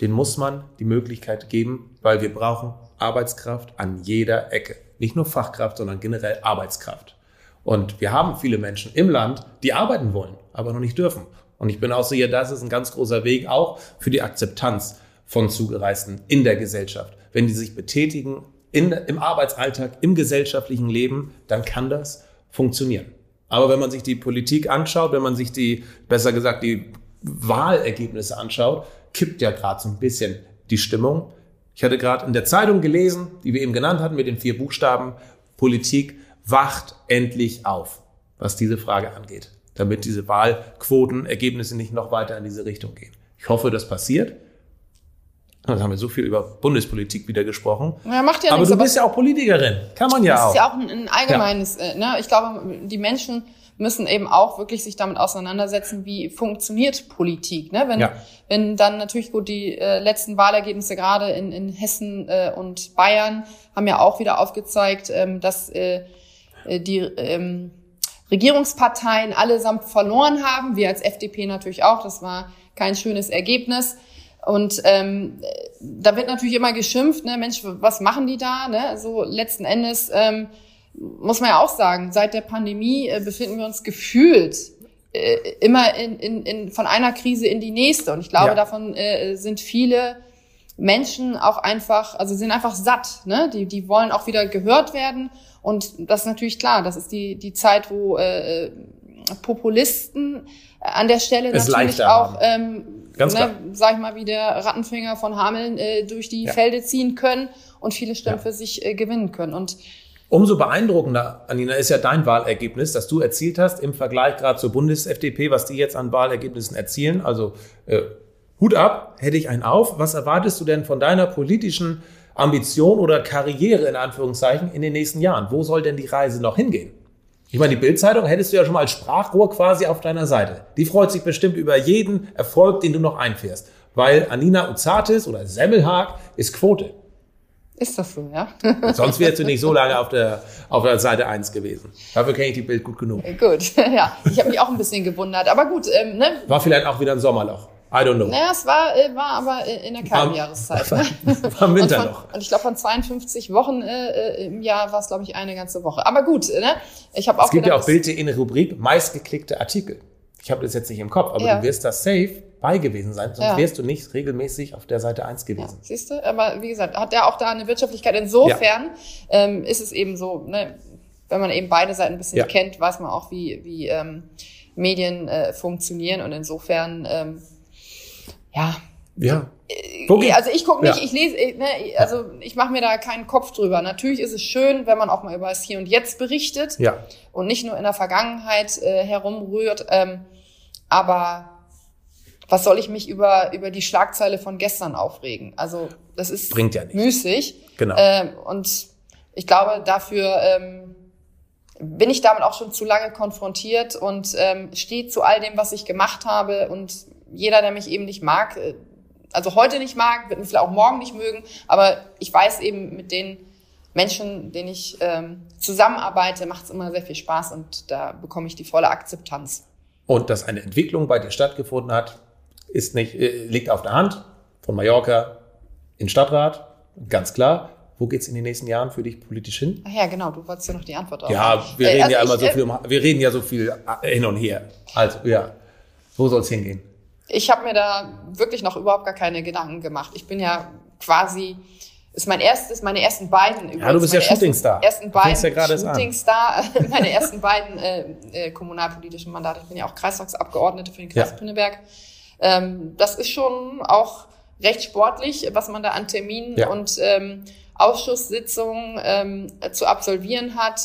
den muss man die Möglichkeit geben, weil wir brauchen Arbeitskraft an jeder Ecke. Nicht nur Fachkraft, sondern generell Arbeitskraft. Und wir haben viele Menschen im Land, die arbeiten wollen, aber noch nicht dürfen. Und ich bin auch sicher, das ist ein ganz großer Weg auch für die Akzeptanz von Zugereisten in der Gesellschaft. Wenn die sich betätigen in, im Arbeitsalltag, im gesellschaftlichen Leben, dann kann das funktionieren. Aber wenn man sich die Politik anschaut, wenn man sich die, besser gesagt, die Wahlergebnisse anschaut, kippt ja gerade so ein bisschen die Stimmung. Ich hatte gerade in der Zeitung gelesen, die wir eben genannt hatten mit den vier Buchstaben, Politik wacht endlich auf, was diese Frage angeht, damit diese Wahlquotenergebnisse nicht noch weiter in diese Richtung gehen. Ich hoffe, das passiert. Dann haben wir so viel über Bundespolitik wieder gesprochen. Ja, macht ja aber nichts, du bist ja auch Politikerin. Kann man ja auch. Das ist ja auch ein, ein allgemeines, ja. Äh, ne? Ich glaube, die Menschen müssen eben auch wirklich sich damit auseinandersetzen, wie funktioniert Politik. Ne? Wenn, ja. wenn dann natürlich gut die äh, letzten Wahlergebnisse gerade in, in Hessen äh, und Bayern haben ja auch wieder aufgezeigt, ähm, dass äh, äh die ähm, Regierungsparteien allesamt verloren haben. Wir als FDP natürlich auch. Das war kein schönes Ergebnis. Und ähm, da wird natürlich immer geschimpft, ne, Mensch, was machen die da? Ne? So letzten Endes ähm, muss man ja auch sagen, seit der Pandemie äh, befinden wir uns gefühlt äh, immer in, in, in, von einer Krise in die nächste. Und ich glaube, ja. davon äh, sind viele Menschen auch einfach, also sind einfach satt. Ne? Die, die wollen auch wieder gehört werden. Und das ist natürlich klar, das ist die, die Zeit, wo äh, Populisten an der Stelle es natürlich auch, ähm, ne, sag ich mal, wie der Rattenfinger von Hameln äh, durch die ja. Felde ziehen können und viele Stimmen ja. für sich äh, gewinnen können. Und Umso beeindruckender, Anina, ist ja dein Wahlergebnis, das du erzielt hast im Vergleich gerade zur Bundes-FDP, was die jetzt an Wahlergebnissen erzielen. Also äh, Hut ab, hätte ich einen auf. Was erwartest du denn von deiner politischen Ambition oder Karriere in Anführungszeichen in den nächsten Jahren? Wo soll denn die Reise noch hingehen? Ich meine, die Bildzeitung hättest du ja schon mal als Sprachrohr quasi auf deiner Seite. Die freut sich bestimmt über jeden Erfolg, den du noch einfährst. Weil Anina Uzatis oder Semmelhag ist Quote. Ist das so, ja? Sonst wärst du nicht so lange auf der, auf der Seite 1 gewesen. Dafür kenne ich die Bild gut genug. Gut, ja. Ich habe mich auch ein bisschen gewundert. Aber gut, ähm, ne? War vielleicht auch wieder ein Sommerloch. I don't know. Naja, es war, äh, war aber in der kalten Jahreszeit. Ne? War im Winter und noch. Und ich glaube, von 52 Wochen äh, im Jahr war es, glaube ich, eine ganze Woche. Aber gut, ne? Ich habe auch Es gibt gedacht, ja auch Bild.de eine Rubrik, meistgeklickte Artikel. Ich habe das jetzt nicht im Kopf, aber Ja. du wirst da safe bei gewesen sein, sonst Ja. wärst du nicht regelmäßig auf der Seite 1 Ja, gewesen. siehst du, aber wie gesagt, hat er auch da eine Wirtschaftlichkeit. Insofern ähm, ist es eben so, ne, wenn man eben beide Seiten ein bisschen Ja. kennt, weiß man auch, wie, wie ähm, Medien äh, funktionieren und insofern, ähm, ja, Ja. Geht's? also ich gucke nicht, Ja. ich lese, äh, ne, also ich mache mir da keinen Kopf drüber. Natürlich ist es schön, wenn man auch mal über das Hier und Jetzt berichtet Ja. und nicht nur in der Vergangenheit äh, herumrührt. Ähm, aber was soll ich mich über, über die Schlagzeile von gestern aufregen? Also das ist Bringt ja nichts. müßig. Genau. Ähm, und ich glaube, dafür ähm, bin ich damit auch schon zu lange konfrontiert und ähm, stehe zu all dem, was ich gemacht habe. Und jeder, der mich eben nicht mag, äh, also heute nicht mag, wird mich vielleicht auch morgen nicht mögen, aber ich weiß eben mit den Menschen, denen ich ähm, zusammenarbeite, macht es immer sehr viel Spaß und da bekomme ich die volle Akzeptanz. Und dass eine Entwicklung bei dir stattgefunden hat, ist nicht, äh, liegt auf der Hand. Von Mallorca in Stadtrat, ganz klar. Wo geht's in den nächsten Jahren für dich politisch hin? Ach ja, genau, du wolltest ja noch die Antwort drauf. Ja, wir Äh, reden also ja immer so äh, viel, um, wir reden ja so viel äh, hin und her. Also, ja. Wo soll's hingehen? Ich habe mir da wirklich noch überhaupt gar keine Gedanken gemacht. Ich bin ja quasi, ist mein erstes, meine ersten beiden. Ja, du bist ja ersten- Shootingstar. Ersten Du beiden ja. Shootingstar, meine ersten beiden äh, äh, kommunalpolitischen Mandate. Ich bin ja auch Kreistagsabgeordnete für den Kreis Ja. Pinneberg. Ähm, das ist schon auch recht sportlich, was man da an Terminen Ja. und ähm, Ausschusssitzungen ähm, zu absolvieren hat.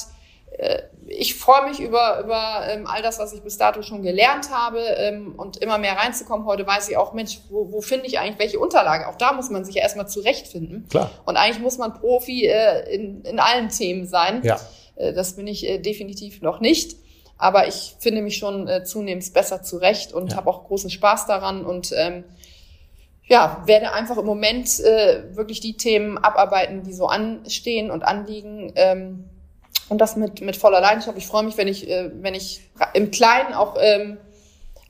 Äh, ich freue mich über, über ähm, all das, was ich bis dato schon gelernt habe ähm, und immer mehr reinzukommen. Heute weiß ich auch, Mensch, wo, wo finde ich eigentlich welche Unterlage? Auch da muss man sich ja erstmal zurechtfinden. Klar. Und eigentlich muss man Profi äh, in, in allen Themen sein. Ja. Äh, das bin ich äh, definitiv noch nicht. Aber ich finde mich schon äh, zunehmend besser zurecht und Ja. habe auch großen Spaß daran und ähm, ja, werde einfach im Moment äh, wirklich die Themen abarbeiten, die so anstehen und anliegen. Ähm, und das mit, mit voller Leidenschaft. Ich freue mich, wenn ich, äh, wenn ich im Kleinen auch ähm,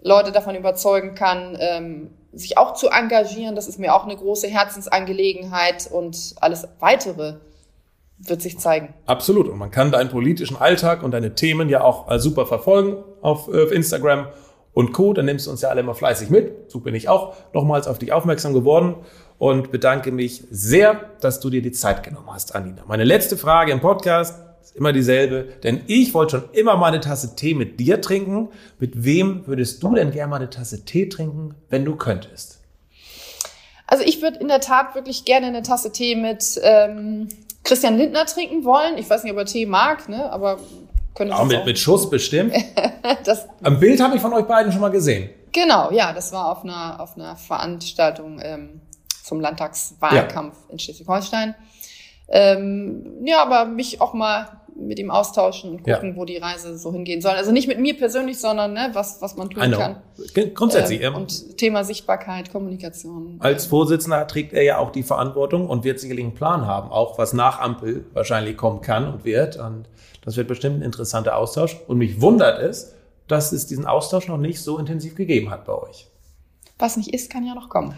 Leute davon überzeugen kann, ähm, sich auch zu engagieren. Das ist mir auch eine große Herzensangelegenheit und alles weitere wird sich zeigen. Absolut. Und man kann deinen politischen Alltag und deine Themen ja auch äh, super verfolgen auf, äh, auf Instagram und Co. Dann nimmst du uns ja alle immer fleißig mit. So bin ich auch nochmals auf dich aufmerksam geworden und bedanke mich sehr, dass du dir die Zeit genommen hast, Anina. Meine letzte Frage im Podcast ist immer dieselbe, denn ich wollte schon immer mal eine Tasse Tee mit dir trinken. Mit wem würdest du denn gerne mal eine Tasse Tee trinken, wenn du könntest? Also ich würde in der Tat wirklich gerne eine Tasse Tee mit ähm, Christian Lindner trinken wollen. Ich weiß nicht, ob er Tee mag, ne? aber könnte Auch mit, auch. mit Schuss bestimmt. das, Am Bild habe ich von euch beiden schon mal gesehen. genau, ja, das war auf einer, auf einer Veranstaltung ähm, zum Landtagswahlkampf in Schleswig-Holstein. Ähm, ja, aber mich auch mal mit ihm austauschen und Ja. gucken, wo die Reise so hingehen soll. Also nicht mit mir persönlich, sondern ne, was, was man tun kann. Grundsätzlich. Ähm, ähm, und Thema Sichtbarkeit, Kommunikation. Als Vorsitzender trägt er ja auch die Verantwortung und wird sicherlich einen Plan haben, auch was nach Ampel wahrscheinlich kommen kann und wird. Und das wird bestimmt ein interessanter Austausch. Und mich wundert es, dass es diesen Austausch noch nicht so intensiv gegeben hat bei euch. Was nicht ist, kann ja noch kommen.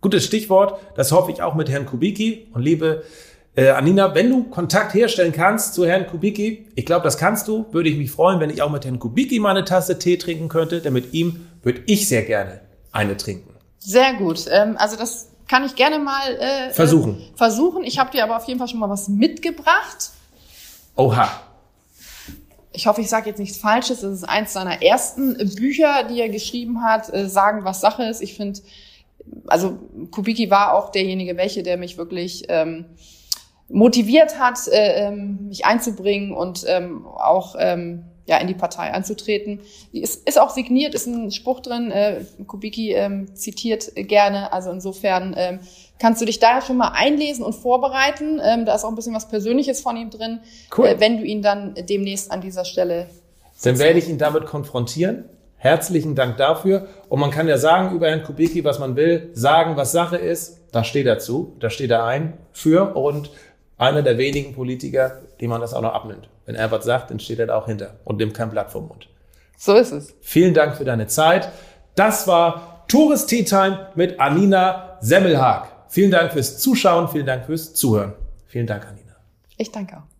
Gutes Stichwort, das hoffe ich auch mit Herrn Kubicki. Und liebe äh, Anina, wenn du Kontakt herstellen kannst zu Herrn Kubicki, ich glaube, das kannst du, würde ich mich freuen, wenn ich auch mit Herrn Kubicki mal eine Tasse Tee trinken könnte, denn mit ihm würde ich sehr gerne eine trinken. Sehr gut. Ähm, also das kann ich gerne mal äh, Versuchen. Äh, versuchen. Ich habe dir aber auf jeden Fall schon mal was mitgebracht. Oha. Ich hoffe, ich sage jetzt nichts Falsches. Das ist eins seiner ersten Bücher, die er geschrieben hat, äh, sagen, was Sache ist. Ich finde, also Kubicki war auch derjenige, welche, der mich wirklich ähm, motiviert hat, äh, ähm, mich einzubringen und ähm, auch ähm, ja, in die Partei einzutreten. Ist, ist auch signiert, ist ein Spruch drin. Äh, Kubicki ähm, zitiert gerne. Also insofern ähm, kannst du dich da schon mal einlesen und vorbereiten. Ähm, da ist auch ein bisschen was Persönliches von ihm drin, Cool. äh, wenn du ihn dann demnächst an dieser Stelle Dann werde ich ihn damit konfrontieren. Herzlichen Dank dafür. Und man kann ja sagen über Herrn Kubicki, was man will, sagen, was Sache ist. Da steht er zu, da steht er ein für und einer der wenigen Politiker, die man das auch noch abnimmt. Wenn er was sagt, dann steht er da auch hinter und nimmt kein Blatt vom Mund. So ist es. Vielen Dank für deine Zeit. Das war Tourist Tea Time mit Anina Semmelhag. Vielen Dank fürs Zuschauen, vielen Dank fürs Zuhören. Vielen Dank, Anina. Ich danke auch.